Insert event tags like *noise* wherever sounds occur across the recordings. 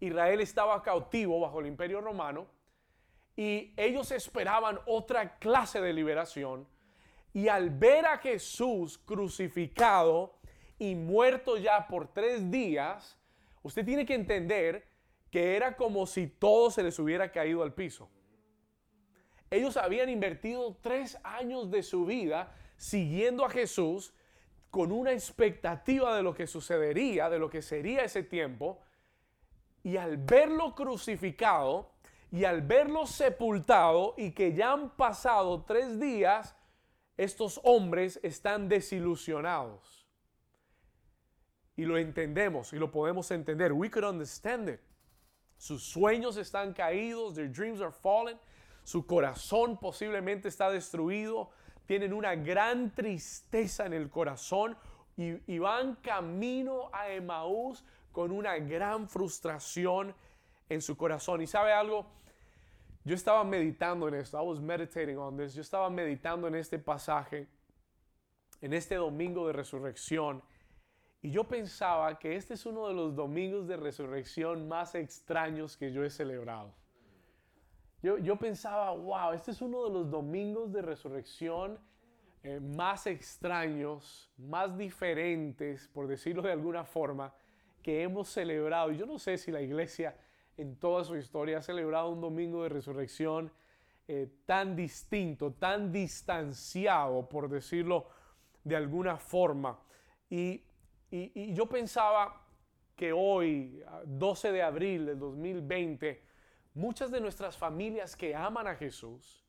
Israel estaba cautivo bajo el imperio romano y ellos esperaban otra clase de liberación. Y al ver a Jesús crucificado y muerto ya por tres días, usted tiene que entender que era como si todo se les hubiera caído al piso. Ellos habían invertido tres años de su vida siguiendo a Jesús con una expectativa de lo que sucedería, de lo que sería ese tiempo, y al verlo crucificado y al verlo sepultado y que ya han pasado tres días, estos hombres están desilusionados. Y lo entendemos y lo podemos entender. We could understand it. Sus sueños están caídos, their dreams are fallen, su corazón posiblemente está destruido, tienen una gran tristeza en el corazón y, van camino a Emaús con una gran frustración en su corazón. ¿Y sabe algo? Yo estaba meditando en esto. I was meditating on this. Yo estaba meditando en este pasaje, en este domingo de resurrección. Y yo pensaba que este es uno de los domingos de resurrección más extraños que yo he celebrado. Yo, pensaba, wow, este es uno de los domingos de resurrección eh, más extraños, más diferentes, por decirlo de alguna forma, que hemos celebrado. Yo no sé si la iglesia en toda su historia ha celebrado un domingo de resurrección eh, tan distinto, tan distanciado, por decirlo de alguna forma. Y, y yo pensaba que hoy, 12 de abril del 2020, muchas de nuestras familias que aman a Jesús,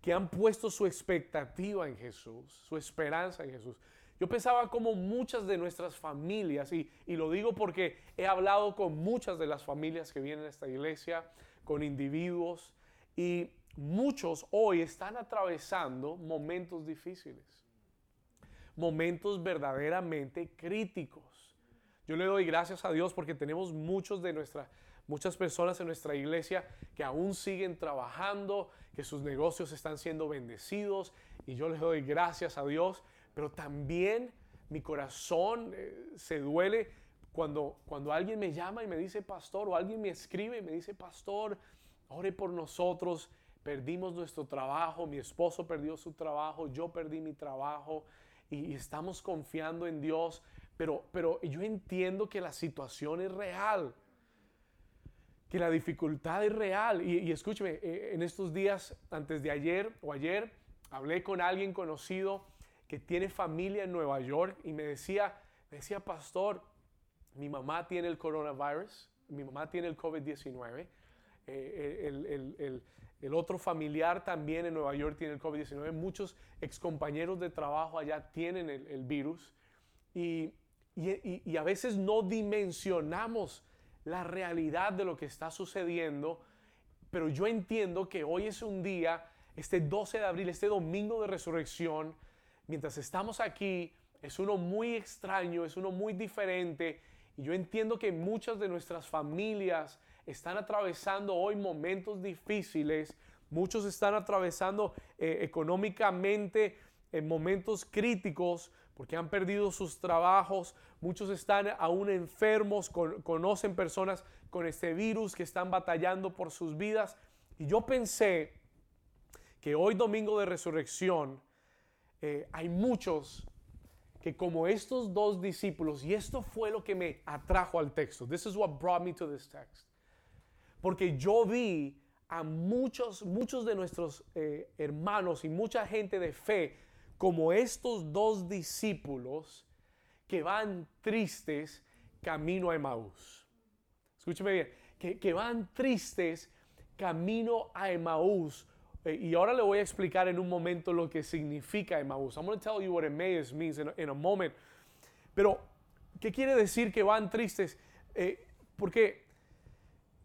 que han puesto su expectativa en Jesús, su esperanza en Jesús. Yo pensaba como muchas de nuestras familias, y, lo digo porque he hablado con muchas de las familias que vienen a esta iglesia, con individuos, y muchos hoy están atravesando momentos difíciles, momentos verdaderamente críticos. Yo le doy gracias a Dios porque tenemos muchos de nuestra muchas personas en nuestra iglesia que aún siguen trabajando, que sus negocios están siendo bendecidos y yo les doy gracias a Dios, pero también mi corazón eh, se duele cuando, cuando alguien me llama y me dice pastor o alguien me escribe y me dice pastor, ore por nosotros, perdimos nuestro trabajo, mi esposo perdió su trabajo, yo perdí mi trabajo y, estamos confiando en Dios, pero, pero yo entiendo que la situación es real que la dificultad es real. Y, escúcheme, eh, en estos días, antes de ayer o ayer, hablé con alguien conocido que tiene familia en Nueva York y me decía, me decía, pastor, mi mamá tiene el coronavirus, mi mamá tiene el COVID-19, eh, el, otro familiar también en Nueva York tiene el COVID-19, muchos excompañeros de trabajo allá tienen el, virus y, y a veces no dimensionamos la realidad de lo que está sucediendo, pero yo entiendo que hoy es un día, este 12 de abril, este domingo de resurrección, mientras estamos aquí, es uno muy extraño, es uno muy diferente, y yo entiendo que muchas de nuestras familias están atravesando hoy momentos difíciles, muchos están atravesando eh, económicamente en momentos críticos, porque han perdido sus trabajos, muchos están aún enfermos, conocen personas con este virus que están batallando por sus vidas. Y yo pensé que hoy domingo de resurrección eh, hay muchos que como estos dos discípulos, y esto fue lo que me atrajo al texto, this is what brought me to this text, porque yo vi a muchos, muchos de nuestros eh, hermanos y mucha gente de fe como estos dos discípulos que van tristes camino a Emaús. Escúcheme bien, que, van tristes camino a Emaús. Eh, y ahora le voy a explicar en un momento lo que significa Emaús. I'm going to tell you what Emmaus means in a, moment. Pero, ¿qué quiere decir que van tristes? Eh, porque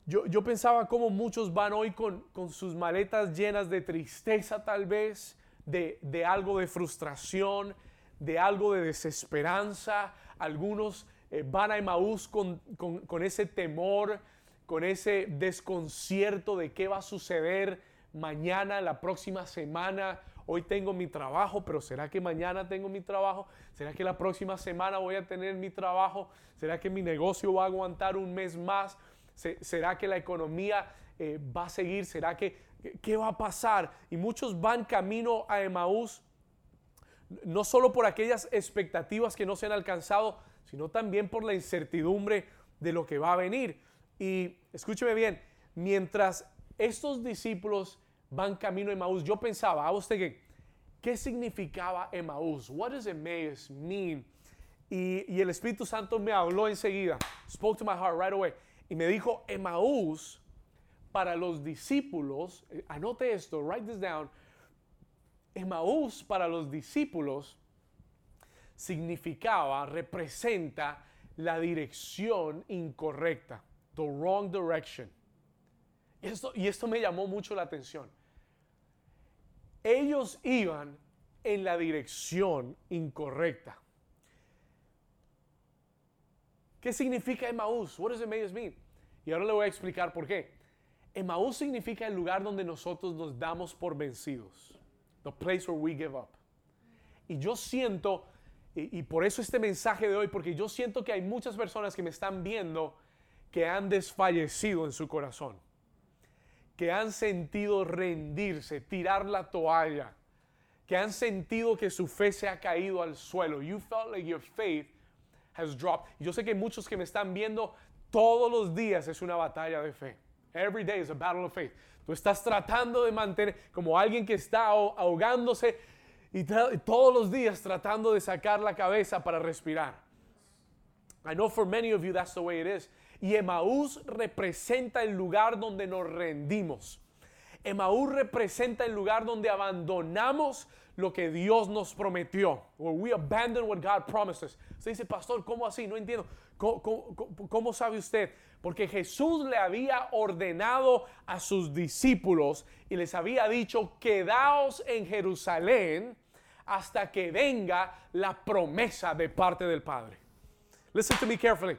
yo, yo, pensaba cómo muchos van hoy con, con sus maletas llenas de tristeza tal vez, de, algo de frustración, de algo de desesperanza. Algunos eh, van a Emaús con, con, ese temor, con ese desconcierto de qué va a suceder mañana, la próxima semana. Hoy tengo mi trabajo, pero ¿será que mañana tengo mi trabajo? ¿Será que la próxima semana voy a tener mi trabajo? ¿Será que mi negocio va a aguantar un mes más? ¿Será que la economía eh, va a seguir? ¿Será que qué va a pasar? Y muchos van camino a Emaús, no solo por aquellas expectativas que no se han alcanzado, sino también por la incertidumbre de lo que va a venir. Y escúcheme bien, mientras estos discípulos van camino a Emaús, yo pensaba, ¿a usted qué? ¿Qué significaba Emaús? What does Emmaus mean? Y, y, el Espíritu Santo me habló enseguida, spoke to my heart right away, y me dijo, Emaús para los discípulos, eh, anote esto, write this down, Emaús para los discípulos significaba, representa la dirección incorrecta, the wrong direction. Esto, y esto me llamó mucho la atención. Ellos iban en la dirección incorrecta. ¿Qué significa Emmaús? What does Emmaus mean? Y ahora le voy a explicar por qué. Emmaús significa el lugar donde nosotros nos damos por vencidos. The place where we give up. Y yo siento, y, y por eso este mensaje de hoy, porque yo siento que hay muchas personas que me están viendo que han desfallecido en su corazón, que han sentido rendirse, tirar la toalla, que han sentido que su fe se ha caído al suelo. You felt like your faith has dropped. Yo sé que muchos que me están viendo todos los días es una batalla de fe. Every day is a battle of faith. Tú estás tratando de mantener como alguien que está ahogándose y todos los días tratando de sacar la cabeza para respirar. I know for many of you that's the way it is. Y Emaús representa el lugar donde nos rendimos. Emaús representa el lugar donde abandonamos lo que Dios nos prometió. Where we abandon what God promises. Se dice, pastor, ¿cómo así? No entiendo. ¿Cómo, sabe usted? Porque Jesús le había ordenado a sus discípulos y les había dicho, quedaos en Jerusalén hasta que venga la promesa de parte del Padre. Listen to me carefully.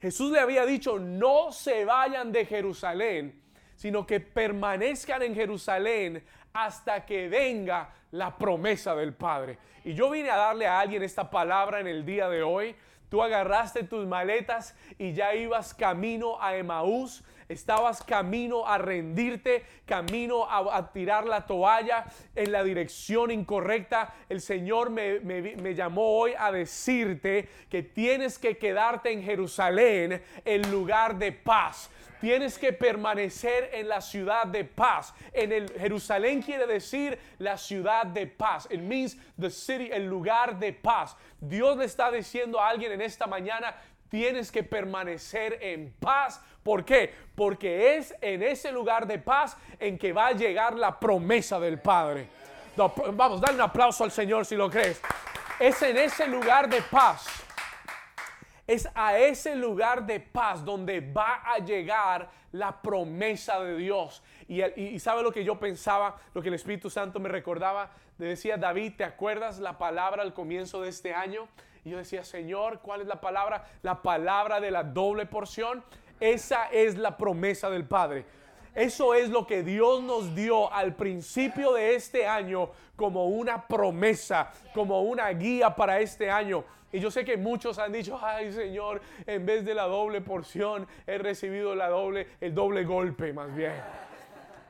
Jesús le había dicho, no se vayan de Jerusalén, sino que permanezcan en Jerusalén hasta que venga la promesa del Padre. Y yo vine a darle a alguien esta palabra en el día de hoy. Tú agarraste tus maletas y ya ibas camino a Emaús estabas camino a rendirte, camino a, tirar la toalla en la dirección incorrecta, el Señor me, llamó hoy a decirte que tienes que quedarte en Jerusalén, el lugar de paz tienes que permanecer en la ciudad de paz. En el Jerusalén quiere decir la ciudad de paz. It means the city, el lugar de paz. Dios le está diciendo a alguien en esta mañana, tienes que permanecer en paz. ¿Por qué? Porque es en ese lugar de paz en que va a llegar la promesa del Padre. vamos, dale un aplauso al Señor si lo crees. Es en ese lugar de paz. Es a ese lugar de paz donde va a llegar la promesa de Dios. Y, y, sabe lo que yo pensaba, lo que el Espíritu Santo me recordaba. Decía David, ¿te acuerdas la palabra al comienzo de este año? Y yo decía, Señor, ¿cuál es la palabra? La palabra de la doble porción. Esa es la promesa del Padre. Eso es lo que Dios nos dio al principio de este año como una promesa, como una guía para este año. Y yo sé que muchos han dicho, ay Señor, en vez de la doble porción, he recibido la doble, el doble golpe más bien.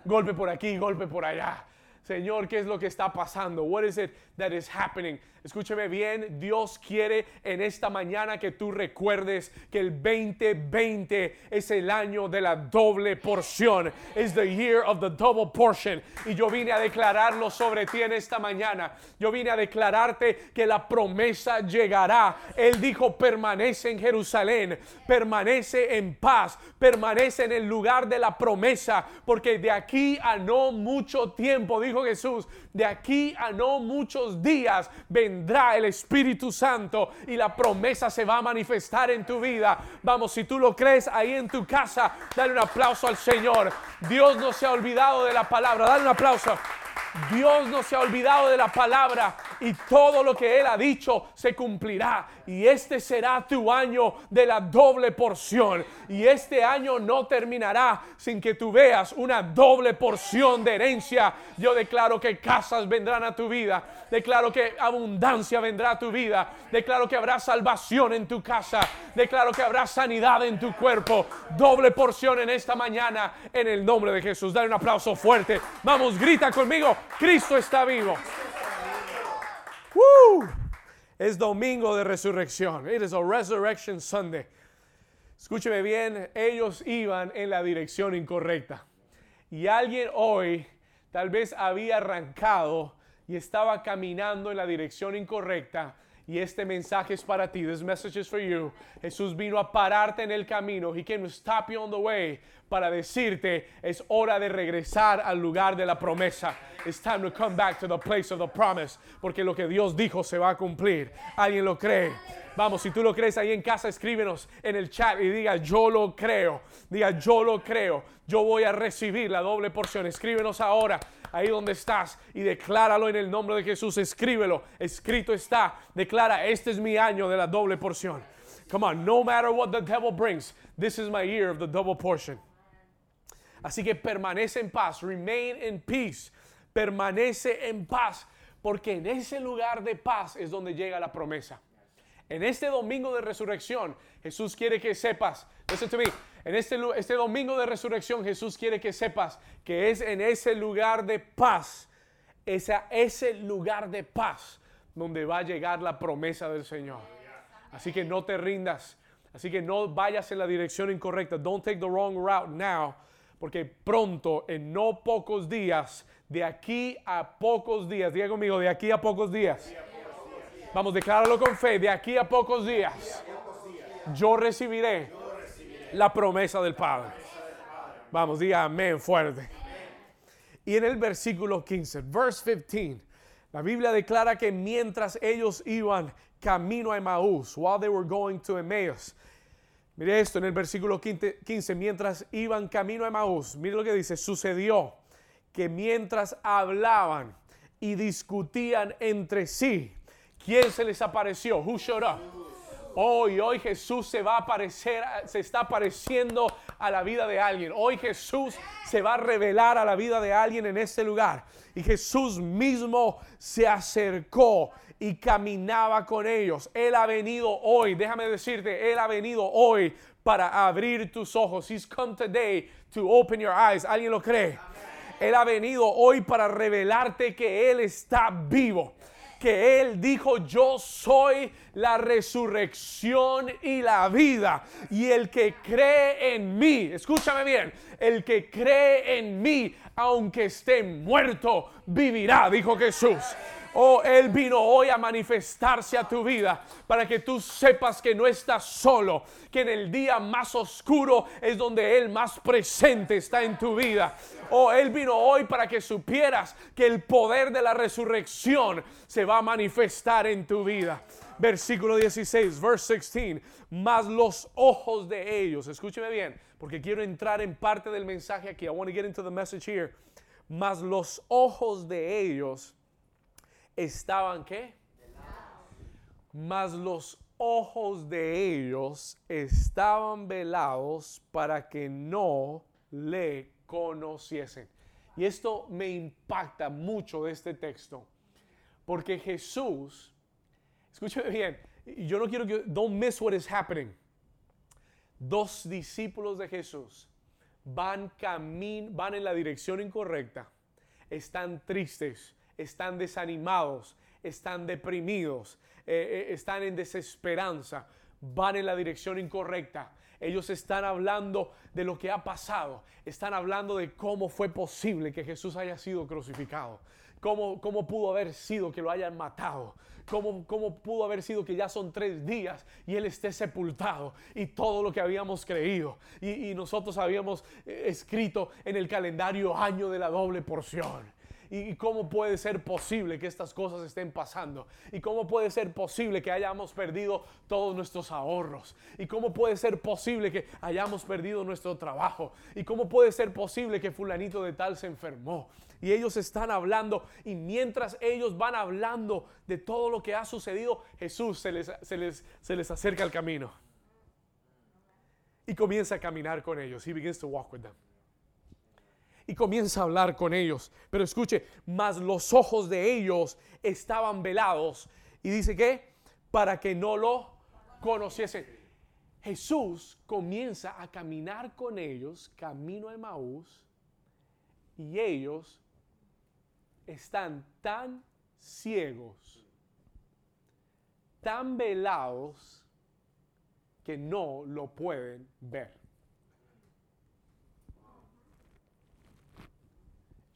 Golpe por aquí, golpe por allá. Señor, ¿qué es lo que está pasando? What is it that is happening? Escúcheme bien, Dios quiere en esta mañana que tú recuerdes que el 2020 es el año de la doble porción. Es the year of the double portion. Y yo vine a declararlo sobre ti en esta mañana. Yo vine a declararte que la promesa llegará. Él dijo, permanece en Jerusalén, permanece en paz, permanece en el lugar de la promesa, porque de aquí a no mucho tiempo, dijo Jesús, de aquí a no días vendrá el Espíritu Santo y la promesa se va a manifestar en tu vida. Vamos, si tú lo crees ahí en tu casa, dale un aplauso al Señor. Dios no se ha olvidado de la palabra. Dale un aplauso. Dios no se ha olvidado de la palabra y todo lo que Él ha dicho se cumplirá. Y este será tu año de la doble porción. Y este año no terminará sin que tú veas una doble porción de herencia. Yo declaro que casas vendrán a tu vida. Declaro que abundancia vendrá a tu vida. Declaro que habrá salvación en tu casa. Declaro que habrá sanidad en tu cuerpo. Doble porción en esta mañana en el nombre de Jesús. Dale un aplauso fuerte. Vamos, grita conmigo. Cristo está vivo. Es domingo de resurrección. It is a resurrection Sunday. Escúcheme bien, ellos iban en la dirección incorrecta. Y alguien hoy tal vez había arrancado y estaba caminando en la dirección incorrecta. Y este mensaje es para ti. This message is for you. Jesús vino a pararte en el camino. He came to stop you on the way para decirte es hora de regresar al lugar de la promesa. It's time to come back to the place of the promise. Porque lo que Dios dijo se va a cumplir. ¿Alguien lo cree? Vamos, si tú lo crees ahí en casa, escríbenos en el chat y diga yo lo creo. Diga yo lo creo. Yo voy a recibir la doble porción. Escríbenos ahora ahí donde estás y decláralo en el nombre de Jesús. Escríbelo. Escrito está. Declara, este es mi año de la doble porción. Come on, no matter what the devil brings, this is my year of the double portion. Así que permanece en paz, remain in peace, permanece en paz, porque en ese lugar de paz es donde llega la promesa. En este domingo de resurrección, Jesús quiere que sepas, listen to me, en este, este domingo de resurrección, Jesús quiere que sepas que es en ese lugar de paz, ese, ese lugar de paz, donde va a llegar la promesa del Señor. Así que no te rindas, así que no vayas en la dirección incorrecta. Don't take the wrong route now porque pronto, en no pocos días, de aquí a pocos días, diga conmigo, de aquí a pocos días. Vamos, decláralo con fe, de aquí a pocos días, yo recibiré la promesa del Padre. Vamos, diga amén fuerte. Y en el versículo 15, verse 15, la Biblia declara que mientras ellos iban camino a Emmaús, while they were going to Emmaus, Mire esto en el versículo 15, mientras iban camino a Emaús, mire lo que dice, sucedió que mientras hablaban y discutían entre sí, ¿quién se les apareció? Who showed up? Hoy, hoy Jesús se va a aparecer, se está apareciendo a la vida de alguien. Hoy Jesús se va a revelar a la vida de alguien en este lugar. Y Jesús mismo se acercó y caminaba con ellos. Él ha venido hoy, déjame decirte, Él ha venido hoy para abrir tus ojos. He's come today to open your eyes. ¿Alguien lo cree? Él ha venido hoy para revelarte que Él está vivo. Que Él dijo, yo soy la resurrección y la vida. Y el que cree en mí, escúchame bien, el que cree en mí, aunque esté muerto, vivirá, dijo Jesús. Oh, Él vino hoy a manifestarse a tu vida para que tú sepas que no estás solo, que en el día más oscuro es donde Él más presente está en tu vida. Oh, Él vino hoy para que supieras que el poder de la resurrección se va a manifestar en tu vida. Versículo 16, verse 16, más los ojos de ellos, escúcheme bien, porque quiero entrar en parte del mensaje aquí. I want to get into the message here. Más los ojos de ellos estaban qué? Mas los ojos de ellos estaban velados para que no le conociesen. Y esto me impacta mucho de este texto, porque Jesús, escúcheme bien, yo no quiero que, don't miss what is happening. Dos discípulos de Jesús van, camin, van en la dirección incorrecta, están tristes, están desanimados, están deprimidos, eh, eh, están en desesperanza, van en la dirección incorrecta. Ellos están hablando de lo que ha pasado, están hablando de cómo fue posible que Jesús haya sido crucificado, cómo, cómo pudo haber sido que lo hayan matado, cómo, cómo pudo haber sido que ya son tres días y Él esté sepultado y todo lo que habíamos creído y, nosotros habíamos eh, escrito en el calendario año de la doble porción. ¿Y cómo puede ser posible que estas cosas estén pasando? ¿Y cómo puede ser posible que hayamos perdido todos nuestros ahorros? ¿Y cómo puede ser posible que hayamos perdido nuestro trabajo? ¿Y cómo puede ser posible que fulanito de tal se enfermó? y ellos están hablando. Y mientras ellos van hablando de todo lo que ha sucedido, Jesús se les, se les, se les acerca al camino. Y comienza a caminar con ellos. He begins to walk with them. Y comienza a hablar con ellos. Pero escuche, más los ojos de ellos estaban velados. Y dice que para que no lo conociesen. Jesús comienza a caminar con ellos, camino a Emaús, y ellos están tan ciegos, tan velados, que no lo pueden ver.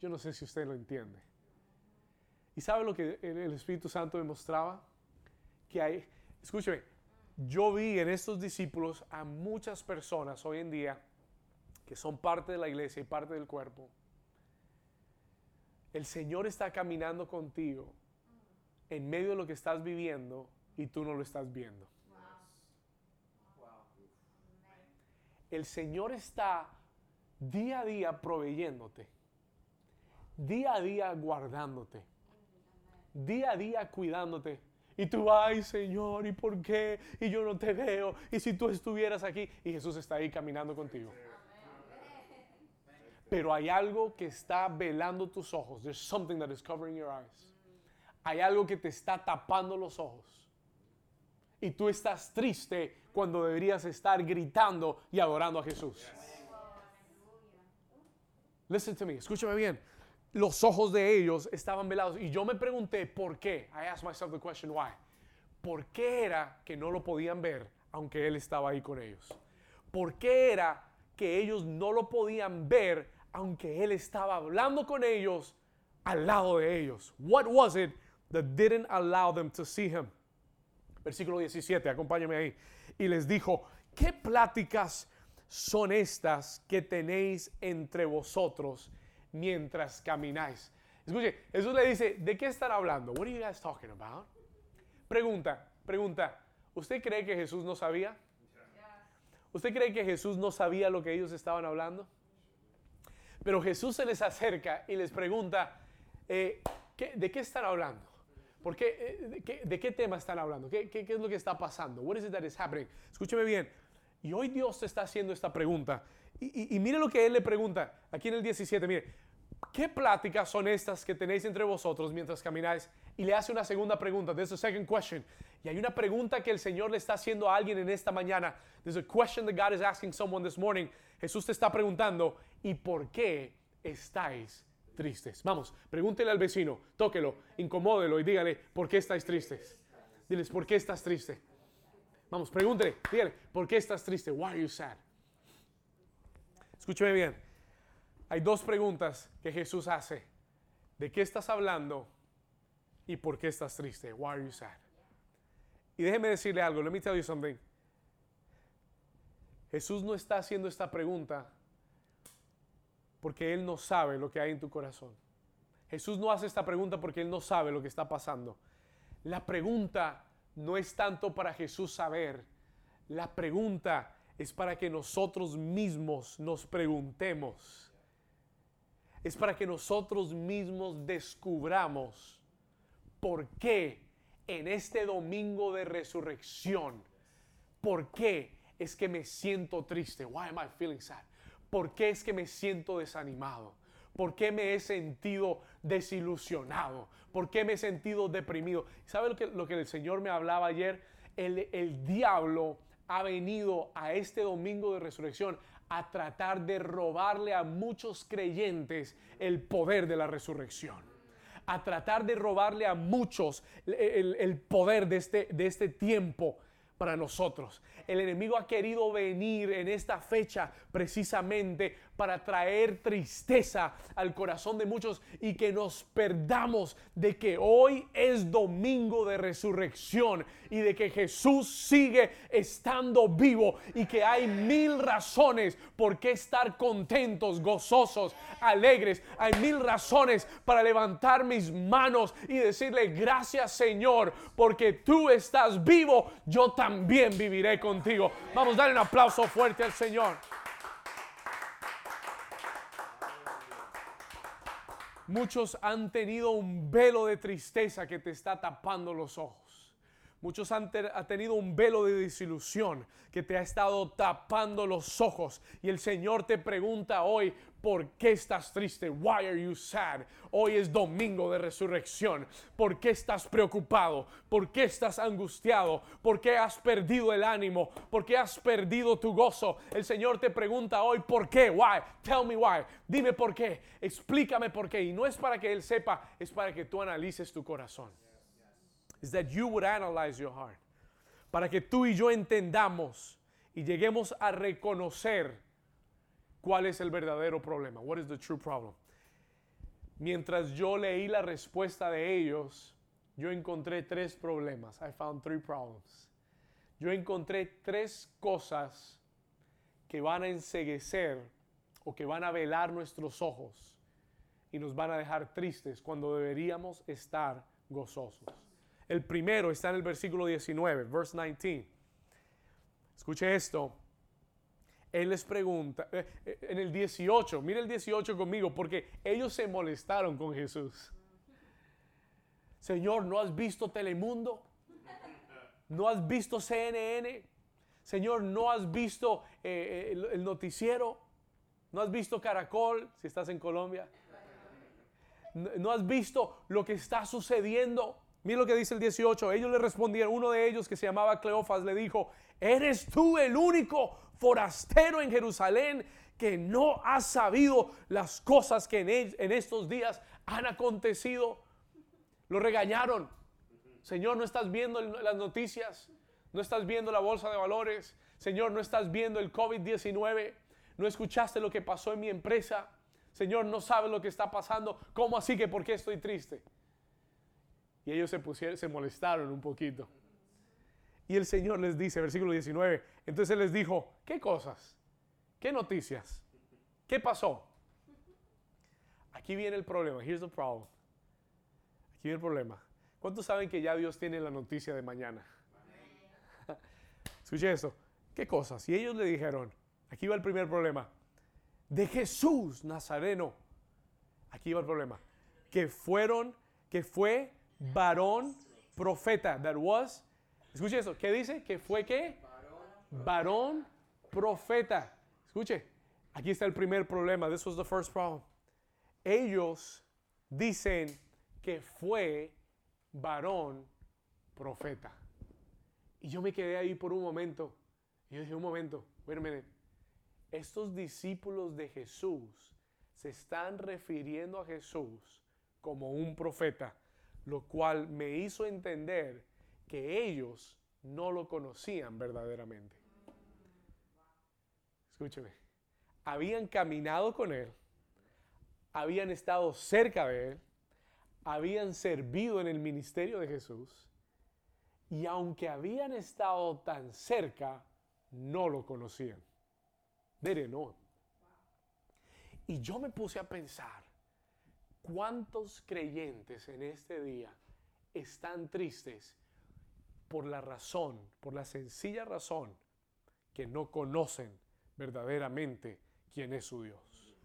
Yo no sé si usted lo entiende. ¿Y sabe lo que el Espíritu Santo demostraba? Que hay, escúcheme, yo vi en estos discípulos a muchas personas hoy en día que son parte de la iglesia y parte del cuerpo. El Señor está caminando contigo en medio de lo que estás viviendo y tú no lo estás viendo. El Señor está día a día proveyéndote, día a día guardándote, día a día cuidándote y tú, ay Señor, ¿y por qué? Y yo no te veo. Y si tú estuvieras aquí, y Jesús está ahí caminando contigo. Pero hay algo que está velando tus ojos. There's something that is covering your eyes. Hay algo que te está tapando los ojos. Y tú estás triste cuando deberías estar gritando y adorando a Jesús. Listen to me, escúchame bien los ojos de ellos estaban velados. Y yo me pregunté por qué. I asked myself the question why. ¿Por qué era que no lo podían ver aunque él estaba ahí con ellos? ¿Por qué era que ellos no lo podían ver aunque él estaba hablando con ellos al lado de ellos? What was it that didn't allow them to see him? Versículo 17, acompáñame ahí. Y les dijo, ¿qué pláticas son estas que tenéis entre vosotros? Mientras camináis. Escuche, Jesús le dice, ¿de qué están hablando? What are you guys talking about? Pregunta, pregunta, ¿usted cree que Jesús no sabía? ¿Usted cree que Jesús no sabía lo que ellos estaban hablando? Pero Jesús se les acerca y les pregunta, eh, ¿de qué están hablando? ¿Por qué, eh, de, qué, tema están hablando? ¿Qué, ¿Qué, es lo que está pasando? What is it that is happening? Escúcheme bien. Y hoy Dios te está haciendo esta pregunta. Y, y, mire lo que Él le pregunta aquí en el 17. Mire, ¿qué pláticas son estas que tenéis entre vosotros mientras camináis? Y le hace una segunda pregunta. There's a second question. Y hay una pregunta que el Señor le está haciendo a alguien en esta mañana. There's a question that God is asking someone this morning. Jesús te está preguntando, ¿y por qué estáis tristes? Vamos, pregúntele al vecino, tóquelo, incomódelo y dígale, ¿por qué estáis tristes? Diles, ¿por qué estás triste? Vamos, pregúntele, dígale, ¿por qué estás triste? Why are you sad? Escúcheme bien. Hay dos preguntas que Jesús hace. ¿De qué estás hablando? ¿Y por qué estás triste? Why are you sad? Y déjeme decirle algo. Let me tell you something. Jesús no está haciendo esta pregunta porque Él no sabe lo que hay en tu corazón. Jesús no hace esta pregunta porque Él no sabe lo que está pasando. La pregunta no es tanto para Jesús saber. La pregunta es para que nosotros mismos nos preguntemos es para que nosotros mismos descubramos por qué en este domingo de resurrección, por qué es que me siento triste. Why am I feeling sad? ¿Por qué es que me siento desanimado? ¿Por qué me he sentido desilusionado? ¿Por qué me he sentido deprimido? ¿Sabe lo que, lo que el Señor me hablaba ayer? El, el diablo ha venido a este domingo de resurrección a tratar de robarle a muchos creyentes el poder de la resurrección. A tratar de robarle a muchos el, poder de este, de este tiempo para nosotros. El enemigo ha querido venir en esta fecha precisamente para traer tristeza al corazón de muchos y que nos perdamos de que hoy es domingo de resurrección y de que Jesús sigue estando vivo y que hay mil razones por qué estar contentos, gozosos, alegres. Hay mil razones para levantar mis manos y decirle gracias Señor porque tú estás vivo, yo también viviré contigo. Vamos a darle un aplauso fuerte al Señor. Muchos han tenido un velo de tristeza que te está tapando los ojos. Muchos han tenido un velo de desilusión que te ha estado tapando los ojos. Y el Señor te pregunta hoy, ¿por qué estás triste? Why are you sad? Hoy es domingo de resurrección. ¿Por qué estás preocupado? ¿Por qué estás angustiado? ¿Por qué has perdido el ánimo? ¿Por qué has perdido tu gozo? El Señor te pregunta hoy, ¿por qué? Why? Tell me why. Dime por qué. Explícame por qué. Y no es para que Él sepa, es para que tú analices tu corazón is that you would analyze your heart. Para que tú y yo entendamos y lleguemos a reconocer cuál es el verdadero problema. What is the true problem? Mientras yo leí la respuesta de ellos, yo encontré tres problemas. I found three problems. Yo encontré tres cosas que van a enseguecer o que van a velar nuestros ojos y nos van a dejar tristes cuando deberíamos estar gozosos. El primero está en el versículo 19, verse 19. Escuche esto. Él les pregunta, eh, eh, en el 18, mire el 18 conmigo, porque ellos se molestaron con Jesús. Señor, ¿no has visto Telemundo? ¿No has visto CNN? Señor, ¿no has visto eh, el, el noticiero? ¿No has visto Caracol si estás en Colombia? ¿No has visto lo que está sucediendo? Mira lo que dice el 18. Ellos le respondieron, uno de ellos que se llamaba Cleofas le dijo, ¿eres tú el único forastero en Jerusalén que no ha sabido las cosas que en, estos días han acontecido? Lo regañaron. Señor, ¿no estás viendo las noticias? ¿No estás viendo la bolsa de valores? Señor, ¿no estás viendo el COVID-19? ¿No escuchaste lo que pasó en mi empresa? Señor, ¿no sabes lo que está pasando? ¿Cómo así que por qué estoy triste? Y ellos se pusieron, se molestaron un poquito. Y el Señor les dice, versículo 19, entonces les dijo, ¿qué cosas? ¿Qué noticias? ¿Qué pasó? Aquí viene el problema. Here's the problem. Aquí viene el problema. ¿Cuántos saben que ya Dios tiene la noticia de mañana? *laughs* Escuche esto. ¿Qué cosas? Y ellos le dijeron, aquí va el primer problema, de Jesús Nazareno. Aquí va el problema. Que fueron, que fue varón profeta. That was. Escuche eso. ¿Qué dice? Que fue qué? Varón profeta. Escuche. Aquí está el primer problema. This was the first problem. Ellos dicen que fue varón profeta. Y yo me quedé ahí por un momento. Y yo dije, un momento, wait a minute. Estos discípulos de Jesús se están refiriendo a Jesús como un profeta lo cual me hizo entender que ellos no lo conocían verdaderamente. Escúcheme, habían caminado con Él, habían estado cerca de Él, habían servido en el ministerio de Jesús, y aunque habían estado tan cerca, no lo conocían. They no. Y yo me puse a pensar, ¿Cuántos creyentes en este día están tristes por la razón, por la sencilla razón que no conocen verdaderamente quién es su Dios?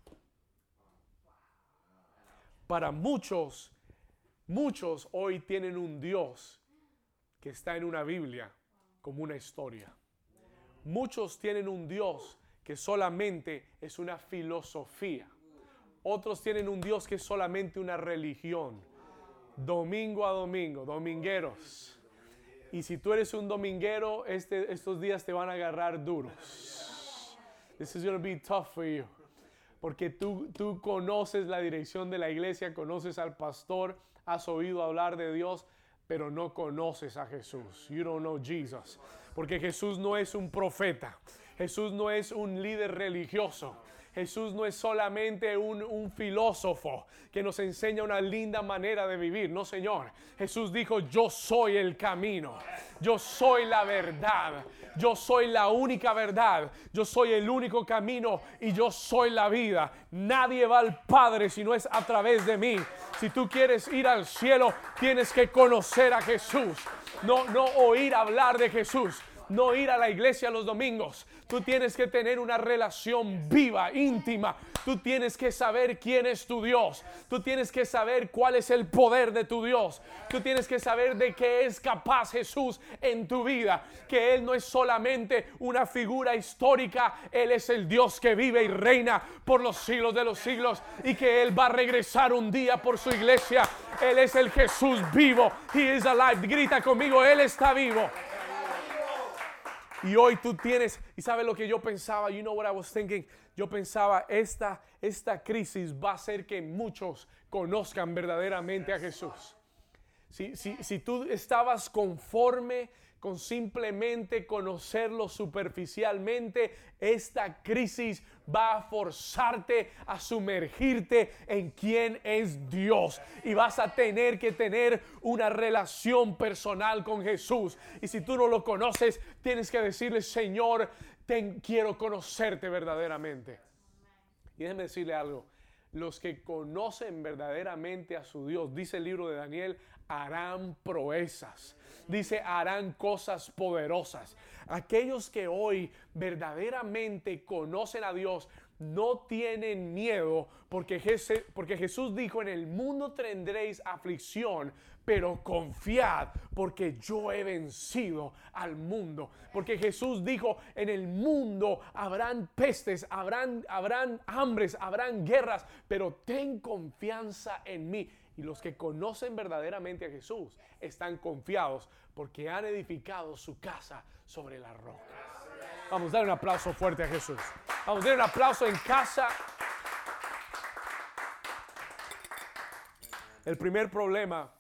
Para muchos, muchos hoy tienen un Dios que está en una Biblia como una historia. Muchos tienen un Dios que solamente es una filosofía otros tienen un Dios que es solamente una religión. Domingo a domingo, domingueros. Y si tú eres un dominguero, este, estos días te van a agarrar duros. This is going to be tough for you. Porque tú, tú conoces la dirección de la iglesia, conoces al pastor, has oído hablar de Dios, pero no conoces a Jesús. You don't know Jesus. Porque Jesús no es un profeta. Jesús no es un líder religioso. Jesús no es solamente un, filósofo que nos enseña una linda manera de vivir. No, Señor. Jesús dijo, yo soy el camino. Yo soy la verdad. Yo soy la única verdad. Yo soy el único camino y yo soy la vida. Nadie va al Padre si no es a través de mí. Si tú quieres ir al cielo, tienes que conocer a Jesús. No, no oír hablar de Jesús. No ir a la iglesia los domingos. Tú tienes que tener una relación viva, íntima. Tú tienes que saber quién es tu Dios. Tú tienes que saber cuál es el poder de tu Dios. Tú tienes que saber de qué es capaz Jesús en tu vida. Que Él no es solamente una figura histórica. Él es el Dios que vive y reina por los siglos de los siglos. Y que Él va a regresar un día por su iglesia. Él es el Jesús vivo. He is alive. Grita conmigo, Él está vivo. Y hoy tú tienes, y sabes lo que yo pensaba, you know what I was thinking, yo pensaba, esta, esta crisis va a hacer que muchos conozcan verdaderamente a Jesús. Si, si, si tú estabas conforme con simplemente conocerlo superficialmente, esta crisis va a forzarte a sumergirte en quién es Dios. Y vas a tener que tener una relación personal con Jesús. Y si tú no lo conoces, tienes que decirle, Señor, quiero conocerte verdaderamente. Y déjeme decirle algo. Los que conocen verdaderamente a su Dios, dice el libro de Daniel, harán proezas dice, harán cosas poderosas. Aquellos que hoy verdaderamente conocen a Dios no tienen miedo porque, porque Jesús dijo, en el mundo tendréis aflicción, pero confiad porque yo he vencido al mundo. Porque Jesús dijo, en el mundo habrán pestes, habrán, habrán hambres, habrán guerras, pero ten confianza en mí. Y los que conocen verdaderamente a Jesús están confiados porque han edificado su casa sobre la roca. Vamos a dar un aplauso fuerte a Jesús. Vamos a dar un aplauso en casa. El primer problema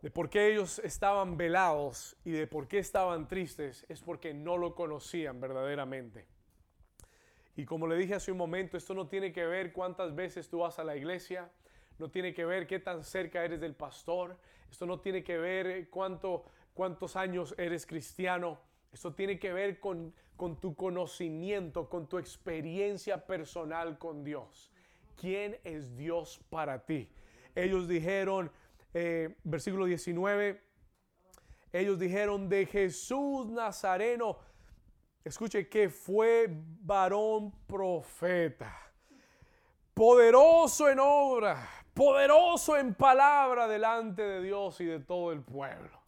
de por qué ellos estaban velados y de por qué estaban tristes es porque no lo conocían verdaderamente. Y como le dije hace un momento, esto no tiene que ver cuántas veces tú vas a la iglesia, no tiene que ver qué tan cerca eres del pastor, esto no tiene que ver cuánto, cuántos años eres cristiano, esto tiene que ver con, con tu conocimiento, con tu experiencia personal con Dios. ¿Quién es Dios para ti? Ellos dijeron, eh, versículo 19, ellos dijeron de Jesús Nazareno, escuche que fue varón profeta, poderoso en obra poderoso en palabra delante de Dios y de todo el pueblo.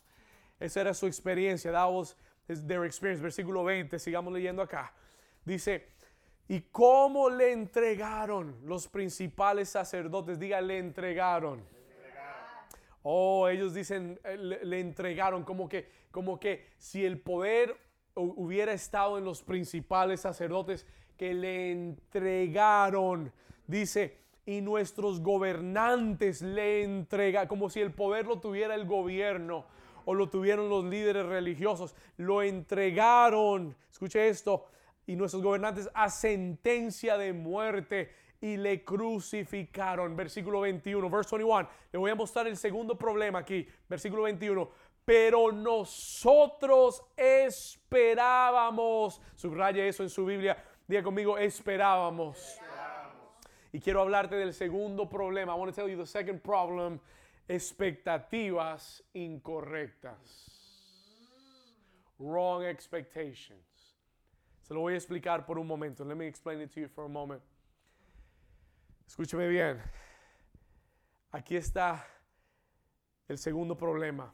Esa era su experiencia. That was their experience. Versículo 20, sigamos leyendo acá. Dice, ¿y cómo le entregaron los principales sacerdotes? Diga, le entregaron. Oh, ellos dicen, eh, le, le, entregaron como que, como que si el poder hubiera estado en los principales sacerdotes, que le entregaron. Dice, y nuestros gobernantes le entregan, como si el poder lo tuviera el gobierno o lo tuvieron los líderes religiosos, lo entregaron, escuche esto, y nuestros gobernantes a sentencia de muerte y le crucificaron. Versículo 21, verse 21. Le voy a mostrar el segundo problema aquí, versículo 21. Pero nosotros esperábamos, subraya eso en su Biblia, diga conmigo, esperábamos. Y quiero hablarte del segundo problema. I want to tell you the second problem. Expectativas incorrectas. Wrong expectations. Se lo voy a explicar por un momento. Let me explain it to you for a moment. Escúcheme bien. Aquí está el segundo problema.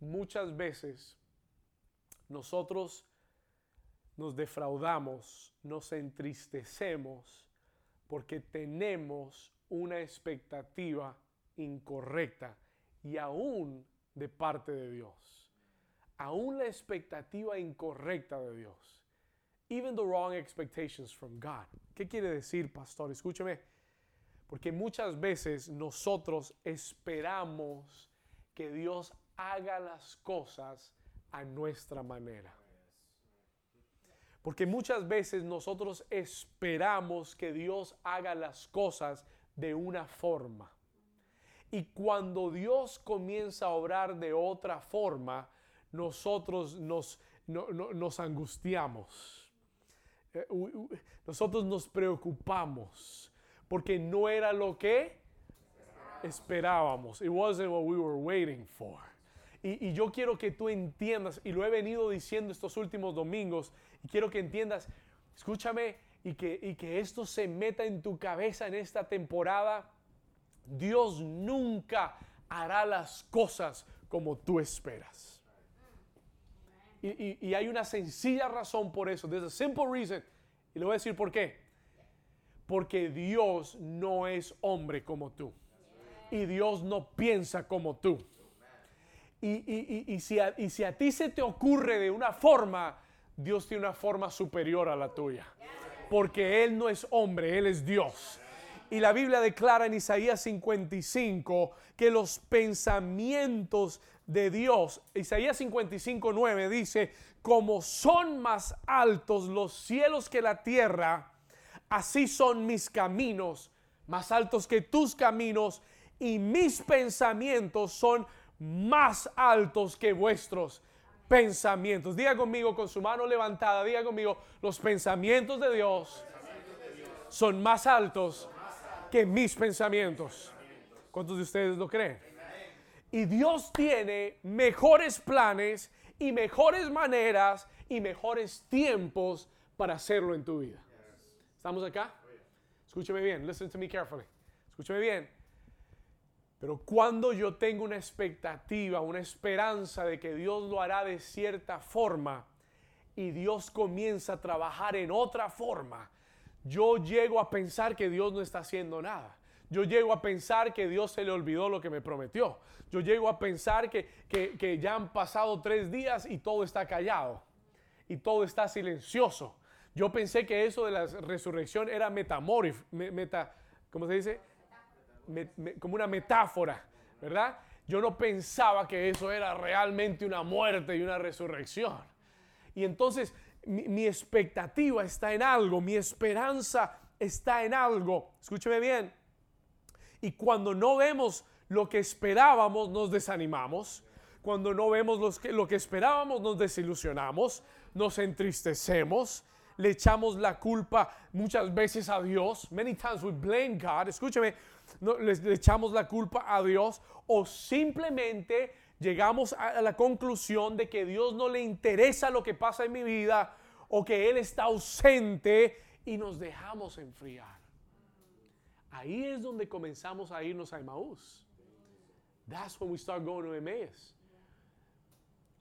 Muchas veces nosotros nos defraudamos, nos entristecemos porque tenemos una expectativa incorrecta y aún de parte de Dios. Aún la expectativa incorrecta de Dios. Even the wrong expectations from God. ¿Qué quiere decir, pastor? Escúcheme. Porque muchas veces nosotros esperamos que Dios haga las cosas a nuestra manera. Porque muchas veces nosotros esperamos que Dios haga las cosas de una forma. Y cuando Dios comienza a obrar de otra forma, nosotros nos, nos angustiamos. Eh, nosotros nos preocupamos porque no era lo que esperábamos. It wasn't what we were waiting for. Y, yo quiero que tú entiendas, y lo he venido diciendo estos últimos domingos, y quiero que entiendas, escúchame, y que, y que esto se meta en tu cabeza en esta temporada. Dios nunca hará las cosas como tú esperas. Y, y, hay una sencilla razón por eso. There's a simple reason. Y le voy a decir por qué. Porque Dios no es hombre como tú. Y Dios no piensa como tú. Y, si a, y si a ti se te ocurre de una forma, Dios tiene una forma superior a la tuya. Porque Él no es hombre, Él es Dios. Y la Biblia declara en Isaías 55 que los pensamientos de Dios, Isaías 55, 9 dice, como son más altos los cielos que la tierra, así son mis caminos, más altos que tus caminos, y mis pensamientos son más altos que vuestros pensamientos. Diga conmigo con su mano levantada, diga conmigo, los pensamientos de Dios son más altos que mis pensamientos. ¿Cuántos de ustedes lo creen? Y Dios tiene mejores planes y mejores maneras y mejores tiempos para hacerlo en tu vida. ¿Estamos acá? Escúcheme bien, listen to me carefully. Escúcheme bien. Pero cuando yo tengo una expectativa, una esperanza de que Dios lo hará de cierta forma y Dios comienza a trabajar en otra forma, yo llego a pensar que Dios no está haciendo nada. Yo llego a pensar que Dios se le olvidó lo que me prometió. Yo llego a pensar que, que, ya han pasado tres días y todo está callado. Y todo está silencioso. Yo pensé que eso de la resurrección era metamorf, meta, ¿cómo se dice? Como una metáfora, ¿verdad? Yo no pensaba que eso era realmente una muerte y una resurrección. Y entonces mi, expectativa está en algo, mi esperanza está en algo. Escúcheme bien. Y cuando no vemos lo que esperábamos, nos desanimamos. Cuando no vemos que, lo que esperábamos, nos desilusionamos, nos entristecemos, le echamos la culpa muchas veces a Dios. Many times we blame God. Escúcheme, no, le, echamos la culpa a Dios o simplemente llegamos a la conclusión de que Dios no le interesa lo que pasa en mi vida o que Él está ausente y nos dejamos enfriar. Ahí es donde comenzamos a irnos a Emmaús. That's when we start going to Emmaus.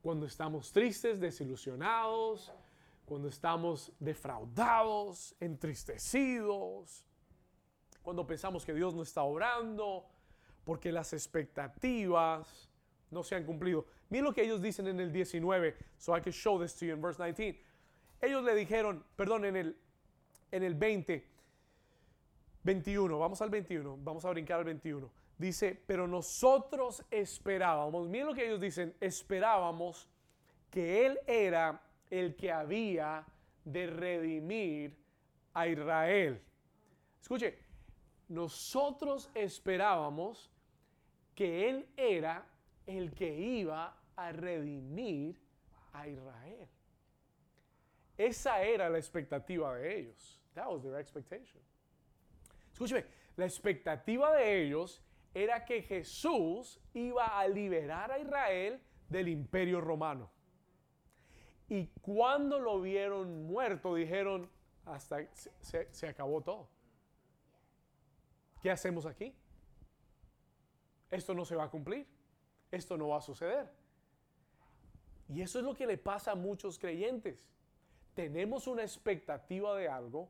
Cuando estamos tristes, desilusionados, cuando estamos defraudados, entristecidos, cuando pensamos que Dios no está obrando, porque las expectativas no se han cumplido. Miren lo que ellos dicen en el 19, so I can show this to you in verse 19. Ellos le dijeron, perdón, en el, en el 20, 21, vamos al 21, vamos a brincar al 21. Dice, pero nosotros esperábamos, miren lo que ellos dicen, esperábamos que Él era el que había de redimir a Israel. Escuche, nosotros esperábamos que Él era el que iba a redimir a Israel. Esa era la expectativa de ellos. That was their expectation. Escúcheme, la expectativa de ellos era que Jesús iba a liberar a Israel del imperio romano. Y cuando lo vieron muerto, dijeron, hasta se, se acabó todo. ¿Qué hacemos aquí? Esto no se va a cumplir. Esto no va a suceder. Y eso es lo que le pasa a muchos creyentes. Tenemos una expectativa de algo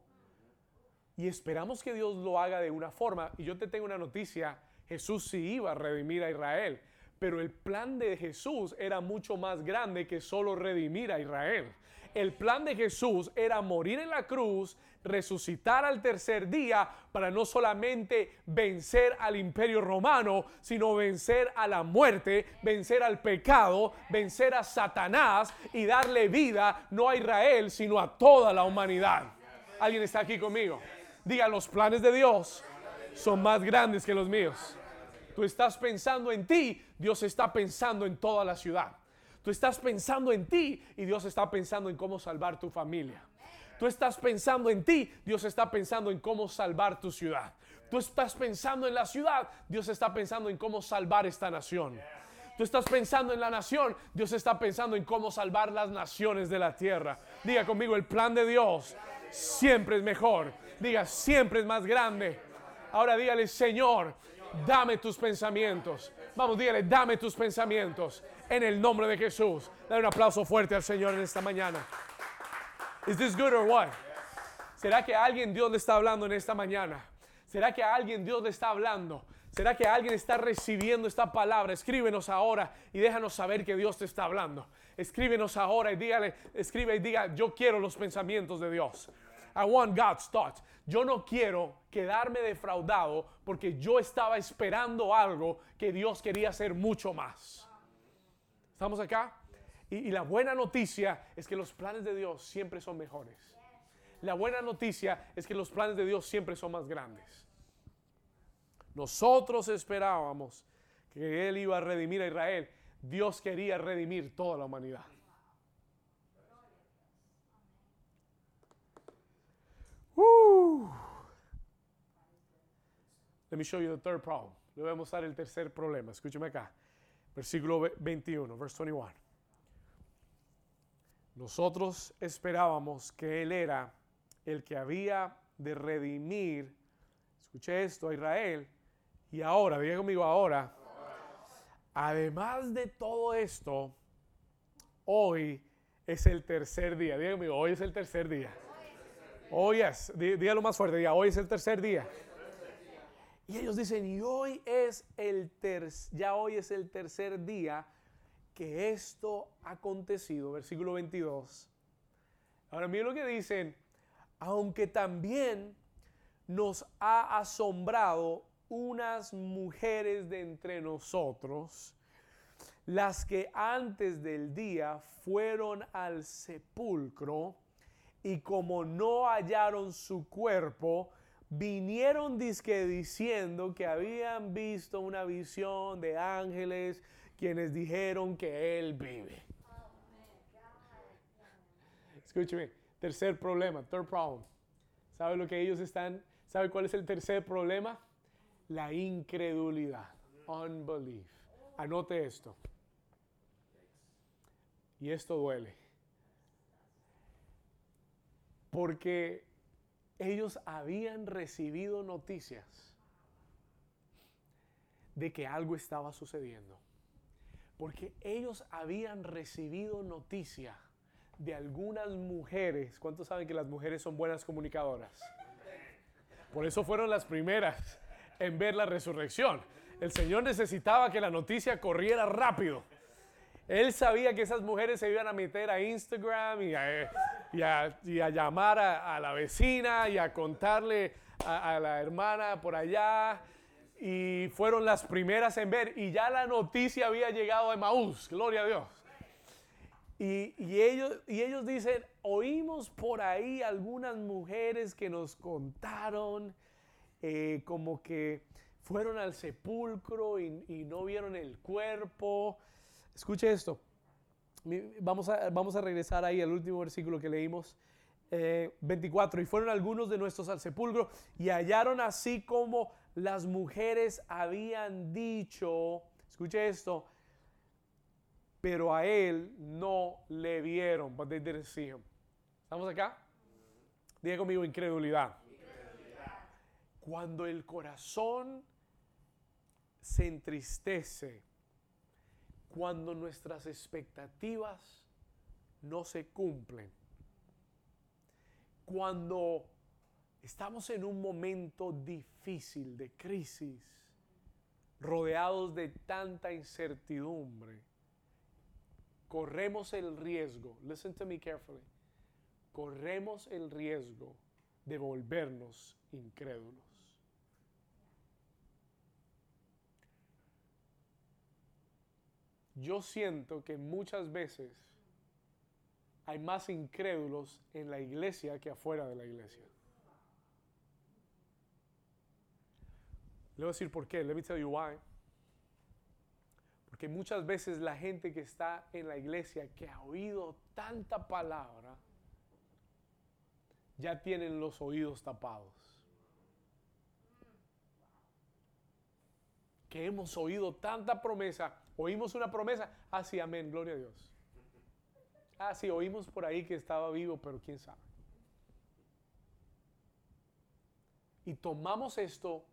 y esperamos que Dios lo haga de una forma. Y yo te tengo una noticia, Jesús sí iba a redimir a Israel, pero el plan de Jesús era mucho más grande que solo redimir a Israel. El plan de Jesús era morir en la cruz, resucitar al tercer día para no solamente vencer al imperio romano, sino vencer a la muerte, vencer al pecado, vencer a Satanás y darle vida no a Israel, sino a toda la humanidad. ¿Alguien está aquí conmigo? Diga, los planes de Dios son más grandes que los míos. Tú estás pensando en ti, Dios está pensando en toda la ciudad. Tú estás pensando en ti y Dios está pensando en cómo salvar tu familia. Tú estás pensando en ti, Dios está pensando en cómo salvar tu ciudad. Tú estás pensando en la ciudad, Dios está pensando en cómo salvar esta nación. Tú estás pensando en la nación, Dios está pensando en cómo salvar las naciones de la tierra. Diga conmigo, el plan de Dios siempre es mejor. Diga, siempre es más grande. Ahora dígale, Señor, dame tus pensamientos. Vamos, dígale, dame tus pensamientos. En el nombre de Jesús. Dale un aplauso fuerte al Señor en esta mañana. Is this good or what? ¿Será que alguien Dios le está hablando en esta mañana? ¿Será que alguien Dios le está hablando? ¿Será que alguien está recibiendo esta palabra? Escríbenos ahora y déjanos saber que Dios te está hablando. Escríbenos ahora y dígale, escribe y diga, yo quiero los pensamientos de Dios. I want God's thoughts. Yo no quiero quedarme defraudado porque yo estaba esperando algo que Dios quería hacer mucho más. ¿Estamos acá? Y, y la buena noticia es que los planes de Dios siempre son mejores. La buena noticia es que los planes de Dios siempre son más grandes. Nosotros esperábamos que Él iba a redimir a Israel. Dios quería redimir toda la humanidad. Woo. Let me show you the third problem. Le voy a mostrar el tercer problema. Escúcheme acá. Versículo 21, verse 21. Nosotros esperábamos que Él era el que había de redimir, escuche esto, a Israel. Y ahora, diga conmigo ahora, además de todo esto, hoy es el tercer día. Diga conmigo, hoy es el tercer día. Hoy es, dígalo más fuerte, diga, hoy es el tercer día. Y ellos dicen, y hoy es el ya hoy es el tercer día que esto ha acontecido. Versículo 22. Ahora miren lo que dicen, aunque también nos ha asombrado unas mujeres de entre nosotros, las que antes del día fueron al sepulcro y como no hallaron su cuerpo, vinieron disque diciendo que habían visto una visión de ángeles quienes dijeron que él vive. Escúcheme, Tercer problema, third problem. ¿Sabe lo que ellos están? ¿Sabe cuál es el tercer problema? La incredulidad. Unbelief. Anote esto. Y esto duele. Porque ellos habían recibido noticias de que algo estaba sucediendo. Porque ellos habían recibido noticias de algunas mujeres. ¿Cuántos saben que las mujeres son buenas comunicadoras? Por eso fueron las primeras en ver la resurrección. El Señor necesitaba que la noticia corriera rápido. Él sabía que esas mujeres se iban a meter a Instagram y a, llamar a, la vecina y a contarle a, a la hermana por allá. Y fueron las primeras en ver. Y ya la noticia había llegado a Maús. Gloria a Dios. Y, ellos, y ellos dicen, oímos por ahí algunas mujeres que nos contaron eh, como que fueron al sepulcro y, no vieron el cuerpo. Escuche esto. Vamos a, vamos a regresar ahí al último versículo que leímos. 24. Eh, y fueron algunos de nuestros al sepulcro y hallaron así como las mujeres habían dicho. Escuche esto pero a él no le vieron, but they didn't see him. ¿Estamos acá? Diga conmigo incredulidad. incredulidad. Cuando el corazón se entristece, cuando nuestras expectativas no se cumplen, cuando estamos en un momento difícil de crisis, rodeados de tanta incertidumbre, corremos el riesgo, listen to me carefully, corremos el riesgo de volvernos incrédulos. Yo siento que muchas veces hay más incrédulos en la iglesia que afuera de la iglesia. Le voy a decir por qué. Let me tell you why. Porque muchas veces la gente que está en la iglesia, que ha oído tanta palabra, ya tienen los oídos tapados. Que hemos oído tanta promesa, oímos una promesa, así amén, gloria a Dios. Ah, sí, oímos por ahí que estaba vivo, pero quién sabe. Y tomamos esto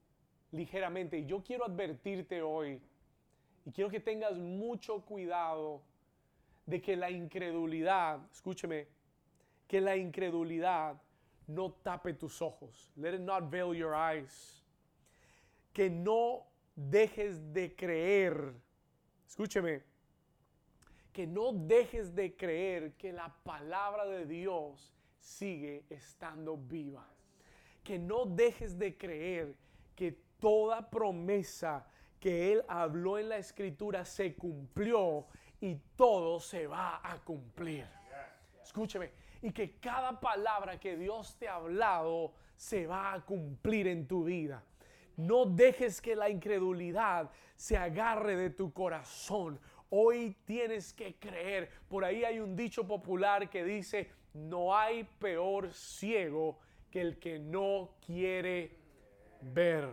ligeramente. Y yo quiero advertirte hoy, y quiero que tengas mucho cuidado de que la incredulidad, escúcheme, que la incredulidad no tape tus ojos. Let it not veil your eyes. Que no dejes de creer. Escúcheme. Que no dejes de creer que la palabra de Dios sigue estando viva. Que no dejes de creer que toda promesa que Él habló en la escritura se cumplió y todo se va a cumplir. Escúcheme, y que cada palabra que Dios te ha hablado se va a cumplir en tu vida. No dejes que la incredulidad se agarre de tu corazón. Hoy tienes que creer. Por ahí hay un dicho popular que dice, no hay peor ciego que el que no quiere ver.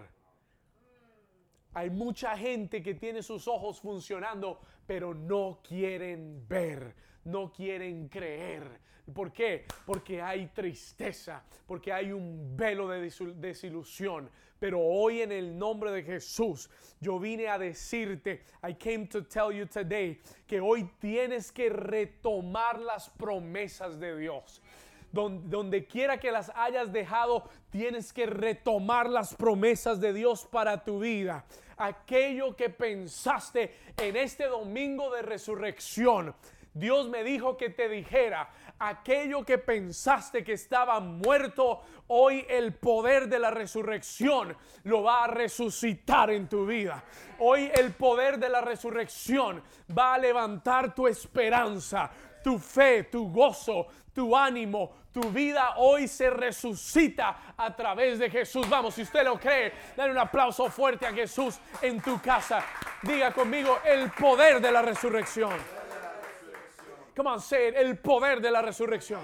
Hay mucha gente que tiene sus ojos funcionando, pero no quieren ver, no quieren creer. ¿Por qué? Porque hay tristeza, porque hay un velo de desilusión. Pero hoy en el nombre de Jesús, yo vine a decirte, I came to tell you today, que hoy tienes que retomar las promesas de Dios. Donde, quiera que las hayas dejado, tienes que retomar las promesas de Dios para tu vida. Aquello que pensaste en este domingo de resurrección. Dios me dijo que te dijera, aquello que pensaste que estaba muerto, hoy el poder de la resurrección lo va a resucitar en tu vida. Hoy el poder de la resurrección va a levantar tu esperanza, tu fe, tu gozo, tu ánimo, tu vida hoy se resucita a través de Jesús. Vamos, si usted lo cree, dale un aplauso fuerte a Jesús en tu casa. Diga conmigo el poder de la resurrección. Come on, el poder de la resurrección.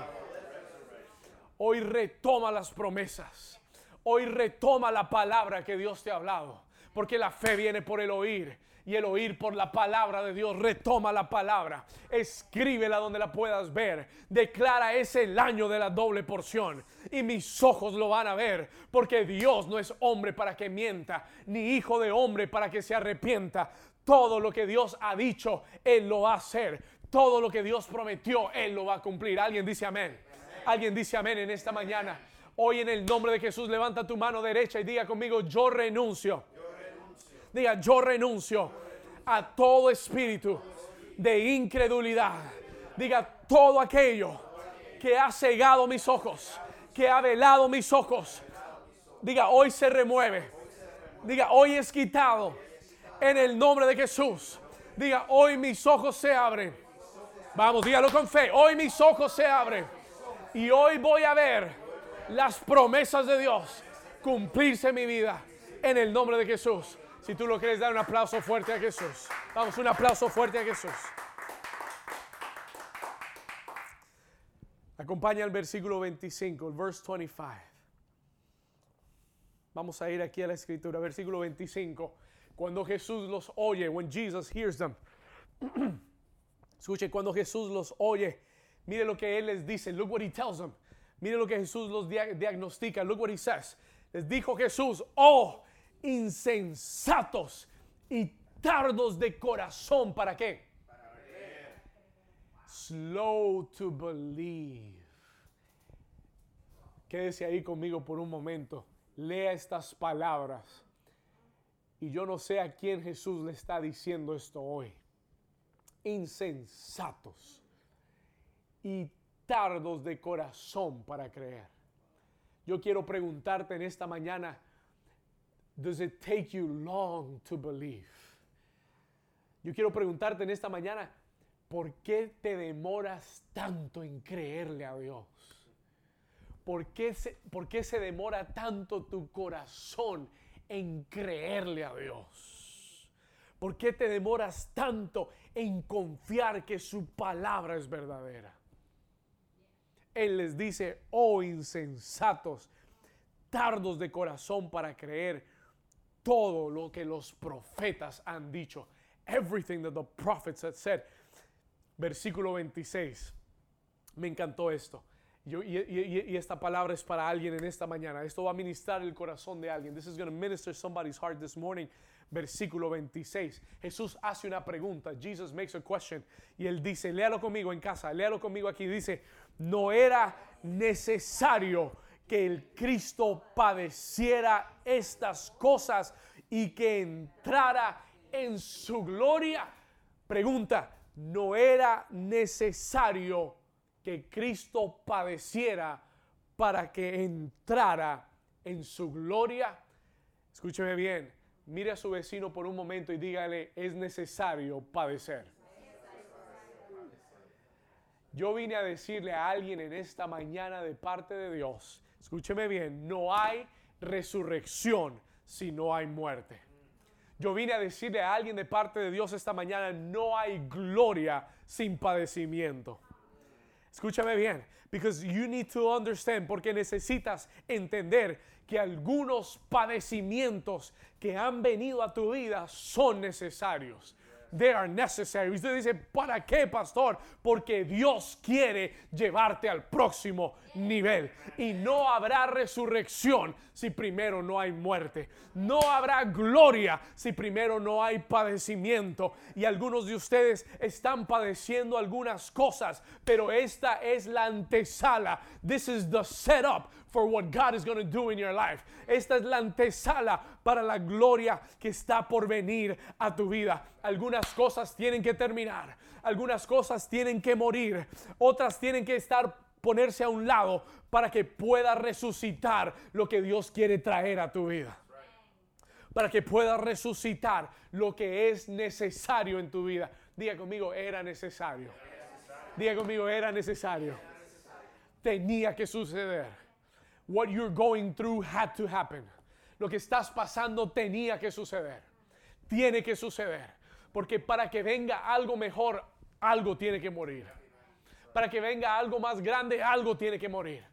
Hoy retoma las promesas. Hoy retoma la palabra que Dios te ha hablado. Porque la fe viene por el oír y el oír por la palabra de Dios. Retoma la palabra, escríbela donde la puedas ver. Declara es el año de la doble porción y mis ojos lo van a ver, porque Dios no es hombre para que mienta, ni hijo de hombre para que se arrepienta. Todo lo que Dios ha dicho, Él lo va a hacer todo lo que Dios prometió, Él lo va a cumplir. Alguien dice amén. Alguien dice amén en esta mañana. Hoy en el nombre de Jesús levanta tu mano derecha y diga conmigo, yo renuncio. Diga, yo renuncio a todo espíritu de incredulidad. Diga, todo aquello que ha cegado mis ojos, que ha velado mis ojos. Diga, hoy se remueve. Diga, hoy es quitado en el nombre de Jesús. Diga, hoy mis ojos se abren Vamos, dígalo con fe. Hoy mis ojos se abren y hoy voy a ver las promesas de Dios cumplirse en mi vida en el nombre de Jesús. Si tú lo quieres dar un aplauso fuerte a Jesús. Vamos, un aplauso fuerte a Jesús. Acompaña el versículo 25, el verse 25. Vamos a ir aquí a la escritura, versículo 25. Cuando Jesús los oye, when Jesus hears them. *clears throat* Escuche, cuando Jesús los oye, mire lo que Él les dice. Look what He tells them. Mire lo que Jesús los diagnostica. Look what He says. Les dijo Jesús, oh, insensatos y tardos de corazón. ¿Para qué? Slow to believe. Quédese ahí conmigo por un momento. Lea estas palabras. Y yo no sé a quién Jesús le está diciendo esto hoy insensatos y tardos de corazón para creer. Yo quiero preguntarte en esta mañana, does it take you long to believe? Yo quiero preguntarte en esta mañana, ¿por qué te demoras tanto en creerle a Dios? ¿Por qué se, por qué se demora tanto tu corazón en creerle a Dios? ¿Por qué te demoras tanto en confiar que su palabra es verdadera? Él les dice, oh insensatos, tardos de corazón para creer todo lo que los profetas han dicho. Everything that the prophets had said. Versículo 26. Me encantó esto. Y, y, esta palabra es para alguien en esta mañana. Esto va a ministrar el corazón de alguien. This is going to minister somebody's heart this morning. Versículo 26. Jesús hace una pregunta. Jesus makes a question. Y él dice, léalo conmigo en casa, léalo conmigo aquí. Dice, no era necesario que el Cristo padeciera estas cosas y que entrara en su gloria. Pregunta, ¿no era necesario que Cristo padeciera para que entrara en su gloria? Escúcheme bien, mire a su vecino por un momento y dígale, es necesario padecer. Yo vine a decirle a alguien en esta mañana de parte de Dios, escúcheme bien, no hay resurrección si no hay muerte. Yo vine a decirle a alguien de parte de Dios esta mañana, no hay gloria sin padecimiento. Escúchame bien, because you need to understand, porque necesitas entender que algunos padecimientos que han venido a tu vida son necesarios they are necessary. Usted dice, ¿para qué, pastor? Porque Dios quiere llevarte al próximo nivel. Y no habrá resurrección si primero no hay muerte. No habrá gloria si primero no hay padecimiento. Y algunos de ustedes están padeciendo algunas cosas, pero esta es la antesala. This is the setup for what God is going to do in your life. Esta es la antesala para la gloria que está por venir a tu vida. Algunas cosas tienen que terminar, algunas cosas tienen que morir, otras tienen que estar ponerse a un lado para que pueda resucitar lo que Dios quiere traer a tu vida. Para que pueda resucitar lo que es necesario en tu vida. Diga conmigo, era necesario. Diga conmigo, era necesario. Tenía que suceder. What you're going through had to happen. Lo que estás pasando tenía que suceder. Tiene que suceder. Porque para que venga algo mejor, algo tiene que morir. Para que venga algo más grande, algo tiene que morir.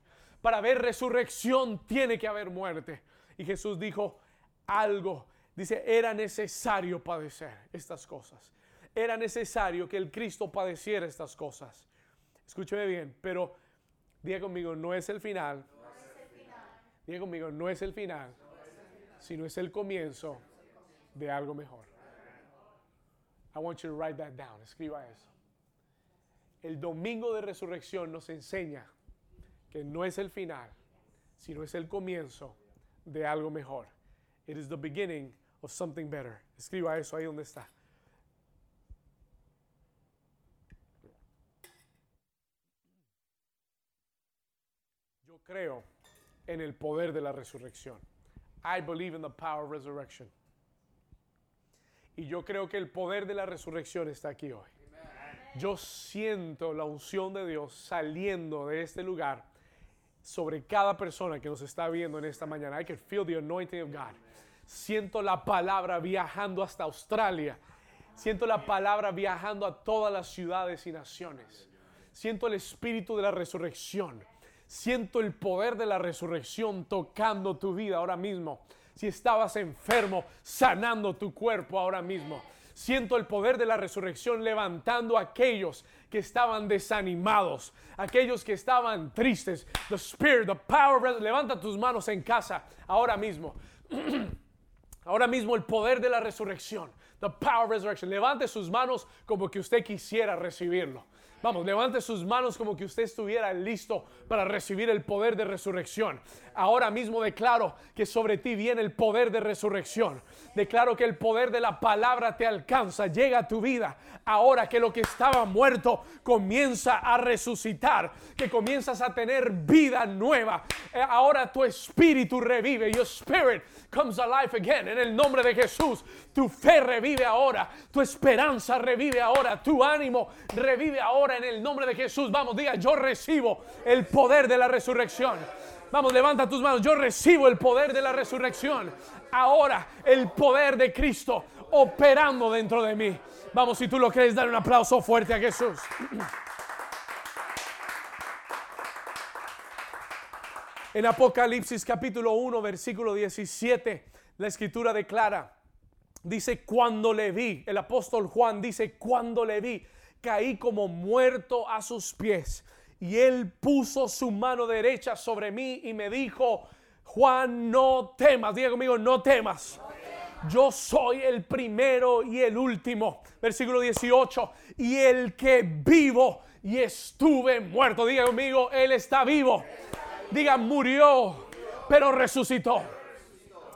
Para ver resurrección, tiene que haber muerte. Y Jesús dijo, algo, dice, era necesario padecer estas cosas. Era necesario que el Cristo padeciera estas cosas. Escúcheme bien, pero diga conmigo, no es el final. Diga conmigo, no es el final, sino es el comienzo de algo mejor. I want you to write that down. Escriba eso. El domingo de resurrección nos enseña que no es el final, sino es el comienzo de algo mejor. It is the beginning of something better. Escriba eso ahí donde está. Yo creo en el poder de la resurrección. I believe in the power of resurrection. Y yo creo que el poder de la resurrección está aquí hoy. Yo siento la unción de Dios saliendo de este lugar sobre cada persona que nos está viendo en esta mañana. I can feel the anointing of God. Siento la palabra viajando hasta Australia. Siento la palabra viajando a todas las ciudades y naciones. Siento el espíritu de la resurrección. Siento el poder de la resurrección tocando tu vida ahora mismo si estabas enfermo, sanando tu cuerpo ahora mismo. Siento el poder de la resurrección levantando a aquellos que estaban desanimados, aquellos que estaban tristes. The Spirit, the power, levanta tus manos en casa ahora mismo. *clears throat* Ahora mismo el poder de la resurrección, the power of resurrection. Levante sus manos como que usted quisiera recibirlo. Vamos, levante sus manos como que usted estuviera listo para recibir el poder de resurrección. Ahora mismo declaro que sobre ti viene el poder de resurrección. Declaro que el poder de la palabra te alcanza, llega a tu vida. Ahora que lo que estaba muerto comienza a resucitar, que comienzas a tener vida nueva. Eh, ahora tu espíritu revive. Your spirit comes alive again. En el nombre de Jesús, tu fe revive ahora, tu esperanza revive ahora, tu ánimo revive ahora en el nombre de Jesús. Vamos, diga, yo recibo el poder de la resurrección. Vamos, levanta tus manos. Yo recibo el poder de la resurrección. Ahora el poder de Cristo operando dentro de mí. Vamos, si tú lo crees, dar un aplauso fuerte a Jesús. En Apocalipsis capítulo 1, versículo 17, la escritura declara, dice, cuando le vi, el apóstol Juan dice, cuando le vi, caí como muerto a sus pies. Y él puso su mano derecha sobre mí y me dijo, Juan, no temas, diga conmigo, no temas. Yo soy el primero y el último. Versículo 18. Y el que vivo y estuve muerto. Diga conmigo, Él está vivo. Diga, murió, pero resucitó.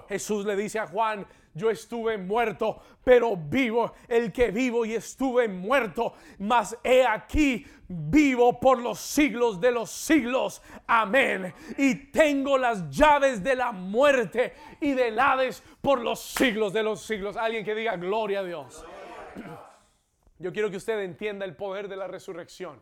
Jesús le dice a Juan, yo estuve muerto, pero vivo, el que vivo y estuve muerto, mas he aquí vivo por los siglos de los siglos. Amén. Y tengo las llaves de la muerte y del Hades por los siglos de los siglos. Alguien que diga gloria a Dios. Yo quiero que usted entienda el poder de la resurrección.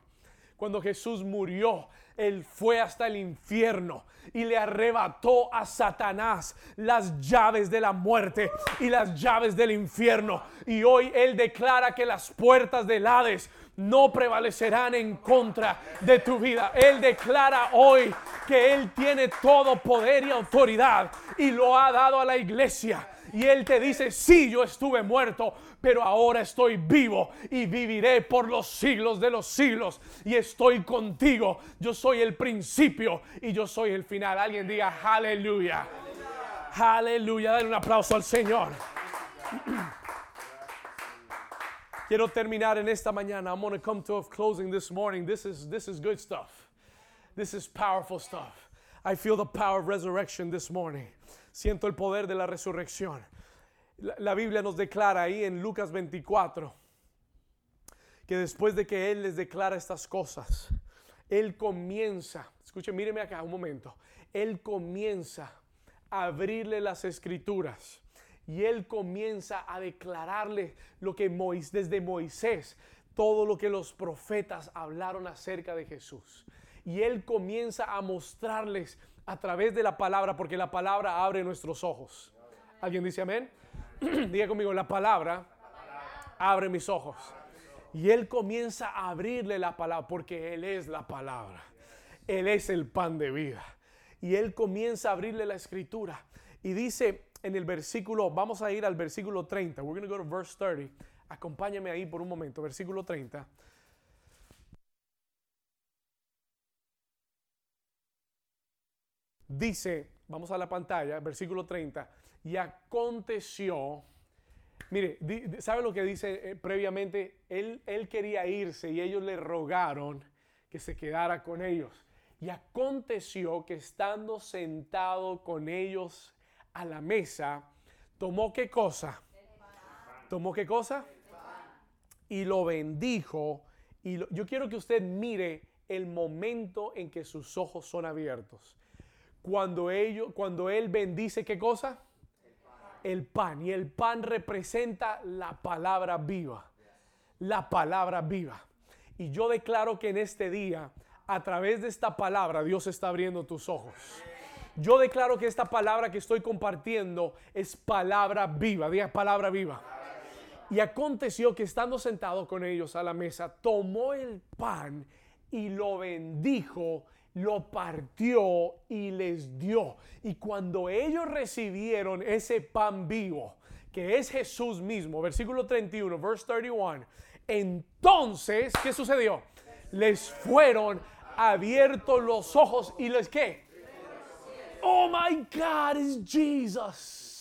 Cuando Jesús murió, Él fue hasta el infierno y le arrebató a Satanás las llaves de la muerte y las llaves del infierno. Y hoy Él declara que las puertas del Hades no prevalecerán en contra de tu vida. Él declara hoy que Él tiene todo poder y autoridad y lo ha dado a la iglesia. Y Él te dice, sí, yo estuve muerto, pero ahora estoy vivo y viviré por los siglos de los siglos. Y estoy contigo. Yo soy el principio y yo soy el final. Alguien diga, aleluya. Aleluya. Dale un aplauso al Señor. *clears throat* Quiero terminar en esta mañana. I'm going to come to a closing this morning. This is, this is good stuff. This is powerful stuff. I feel the power of resurrection this morning. Siento el poder de la resurrección. La, Biblia nos declara ahí en Lucas 24 que después de que Él les declara estas cosas, Él comienza, escuche, míreme acá un momento, Él comienza a abrirle las escrituras y Él comienza a declararle lo que Moisés, desde Moisés, todo lo que los profetas hablaron acerca de Jesús. Y Él comienza a mostrarles a través de la palabra, porque la palabra abre nuestros ojos. ¿Alguien dice amén? *clears throat* Diga conmigo, la palabra abre mis ojos. Y Él comienza a abrirle la palabra, porque Él es la palabra. Él es el pan de vida. Y Él comienza a abrirle la escritura. Y dice en el versículo, vamos a ir al versículo 30. We're going to go to verse 30. Acompáñame ahí por un momento, versículo 30. Dice, vamos a la pantalla, versículo 30, y aconteció, mire, ¿sabe lo que dice eh, previamente? Él, él quería irse y ellos le rogaron que se quedara con ellos. Y aconteció que estando sentado con ellos a la mesa, tomó qué cosa? ¿Tomó qué cosa? Y lo bendijo. Y yo quiero que usted mire el momento en que sus ojos son abiertos cuando, ellos, cuando Él bendice qué cosa? El pan. Y el pan representa la palabra viva. La palabra viva. Y yo declaro que en este día, a través de esta palabra, Dios está abriendo tus ojos. Yo declaro que esta palabra que estoy compartiendo es palabra viva. Diga palabra viva. Y aconteció que estando sentado con ellos a la mesa, tomó el pan y lo bendijo lo partió y les dio. Y cuando ellos recibieron ese pan vivo, que es Jesús mismo, versículo 31, verse 31, entonces, ¿qué sucedió? Les fueron abiertos los ojos y les qué? Oh my God, is Jesus.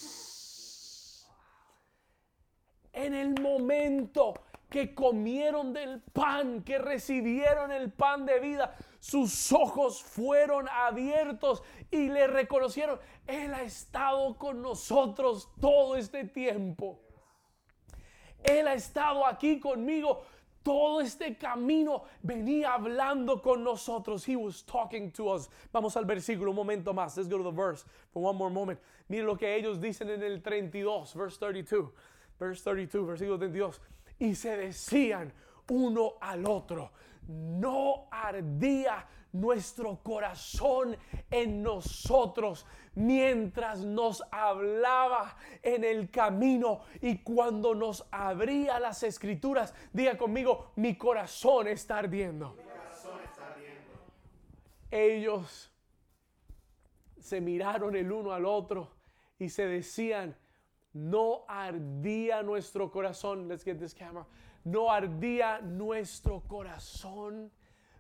En el momento que comieron del pan, que recibieron el pan de vida, sus ojos fueron abiertos y le reconocieron, Él ha estado con nosotros todo este tiempo. Él ha estado aquí conmigo todo este camino venía hablando con nosotros. He was talking to us. Vamos al versículo un momento más. Let's go to the verse for one more moment. Mire lo que ellos dicen en el 32, verse 32. Verse 32, versículo 32 y se decían uno al otro, no ardía nuestro corazón en nosotros mientras nos hablaba en el camino y cuando nos abría las escrituras. Diga conmigo, mi corazón está ardiendo. Ellos se miraron el uno al otro y se decían, no ardía nuestro corazón. Let's get this camera. No ardía nuestro corazón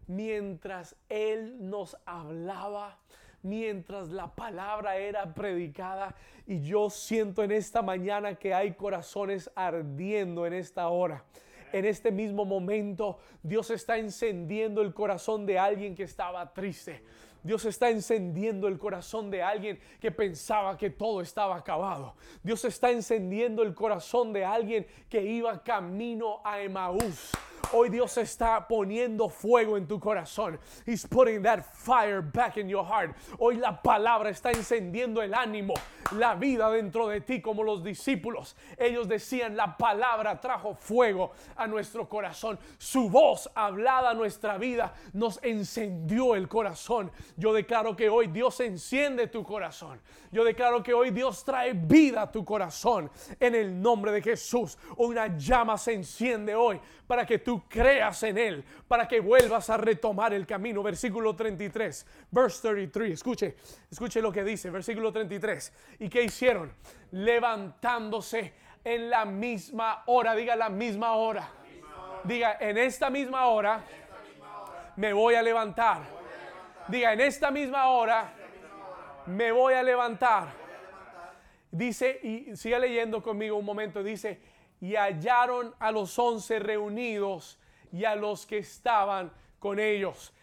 mientras Él nos hablaba, mientras la palabra era predicada. Y yo siento en esta mañana que hay corazones ardiendo en esta hora en este mismo momento Dios está encendiendo el corazón de alguien que estaba triste. Dios está encendiendo el corazón de alguien que pensaba que todo estaba acabado. Dios está encendiendo el corazón de alguien que iba camino a Emaús. Hoy Dios está poniendo fuego en tu corazón. He's putting that fire back in your heart. Hoy la palabra está encendiendo el ánimo, la vida dentro de ti como los discípulos. Ellos decían, la palabra trajo fuego a nuestro corazón. Su voz hablada a nuestra vida nos encendió el corazón. Yo declaro que hoy Dios enciende tu corazón. Yo declaro que hoy Dios trae vida a tu corazón. En el nombre de Jesús, una llama se enciende hoy para que tú creas en Él, para que vuelvas a retomar el camino. Versículo 33, verse 33. Escuche, escuche lo que dice, versículo 33. ¿Y qué hicieron? Levantándose en la misma hora, diga la misma hora. Diga, en esta misma hora me voy a levantar. Diga, en esta misma hora me voy a levantar. Dice, y siga leyendo conmigo un momento, dice, y hallaron a los once reunidos y a los que estaban con ellos.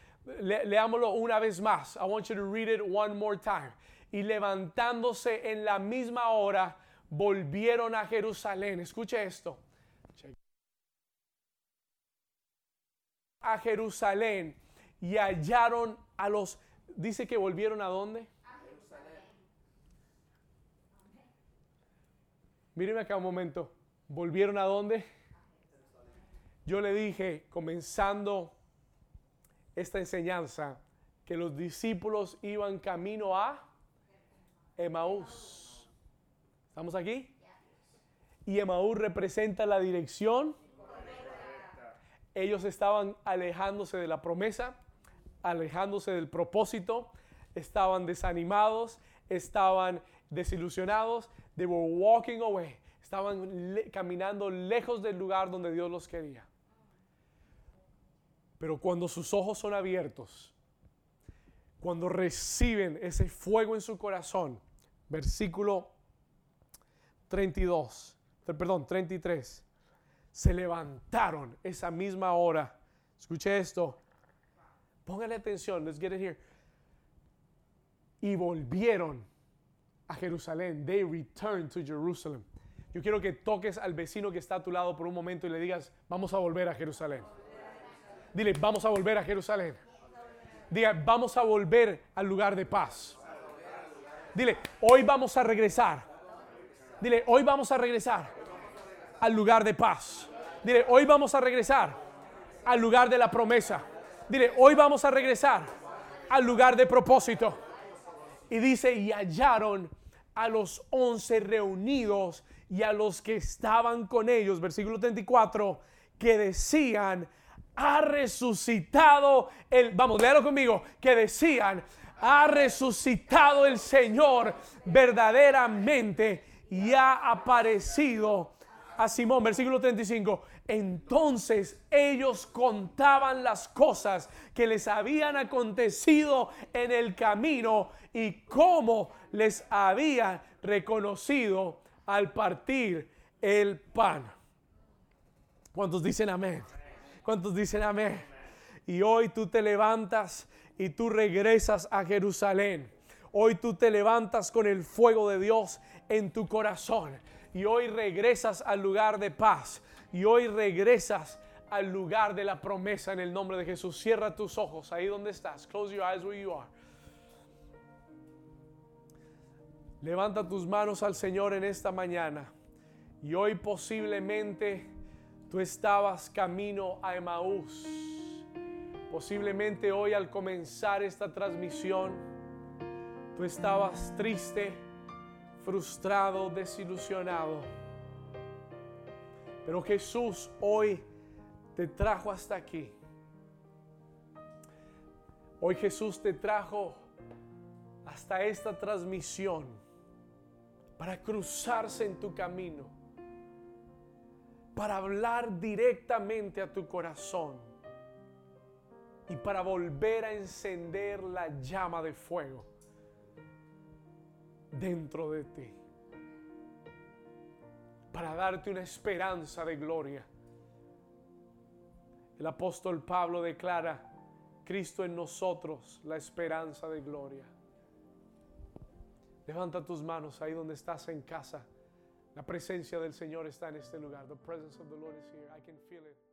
leámoslo una vez más. I want you to read it one more time. Y levantándose en la misma hora, volvieron a Jerusalén. Escuche esto. A Jerusalén y hallaron a los. Dice que volvieron a dónde? A Jerusalén. Míreme acá un momento. ¿Volvieron a dónde? Yo le dije, comenzando esta enseñanza, que los discípulos iban camino a Emaús. ¿Estamos aquí? Y Emaús representa la dirección. Ellos estaban alejándose de la promesa, alejándose del propósito, estaban desanimados, estaban desilusionados. They were walking away. Estaban caminando lejos del lugar donde Dios los quería. Pero cuando sus ojos son abiertos, cuando reciben ese fuego en su corazón, versículo 32, perdón, 33, se levantaron esa misma hora. Escuche esto. Póngale atención, let's get it here. Y volvieron a Jerusalén. They returned to Jerusalem. Yo quiero que toques al vecino que está a tu lado por un momento y le digas, vamos a volver a Jerusalén. Dile, vamos a volver a Jerusalén. Diga, vamos a volver al lugar de paz. Dile, hoy vamos a regresar. Dile, hoy vamos a regresar al lugar de paz. Dile, hoy vamos a regresar al lugar de la promesa. Dile, hoy vamos a regresar al lugar de propósito. Y dice, y hallaron a los once reunidos y a los que estaban con ellos, versículo 34, que decían, ha resucitado el, vamos, léalo conmigo, que decían, ha resucitado el Señor verdaderamente y ha aparecido a Simón, versículo 35. Entonces ellos contaban las cosas que les habían acontecido en el camino y cómo les había reconocido al partir el pan. ¿Cuántos dicen amén? ¿Cuántos dicen amén? Y hoy tú te levantas y tú regresas a Jerusalén. Hoy tú te levantas con el fuego de Dios en tu corazón. Y hoy regresas al lugar de paz. Y hoy regresas al lugar de la promesa en el nombre de Jesús. Cierra tus ojos ahí donde estás. Close your eyes where you are. Levanta tus manos al Señor en esta mañana. Y hoy posiblemente tú estabas camino a Emaús. Posiblemente hoy al comenzar esta transmisión, tú estabas triste, frustrado, desilusionado. Pero Jesús hoy te trajo hasta aquí. Hoy Jesús te trajo hasta esta transmisión para cruzarse en tu camino, para hablar directamente a tu corazón y para volver a encender la llama de fuego dentro de ti, para darte una esperanza de gloria. El apóstol Pablo declara, Cristo en nosotros, la esperanza de gloria. Levanta tus manos ahí donde estás en casa. La presencia del Señor está en este lugar. The presence of the Lord is here. I can feel it.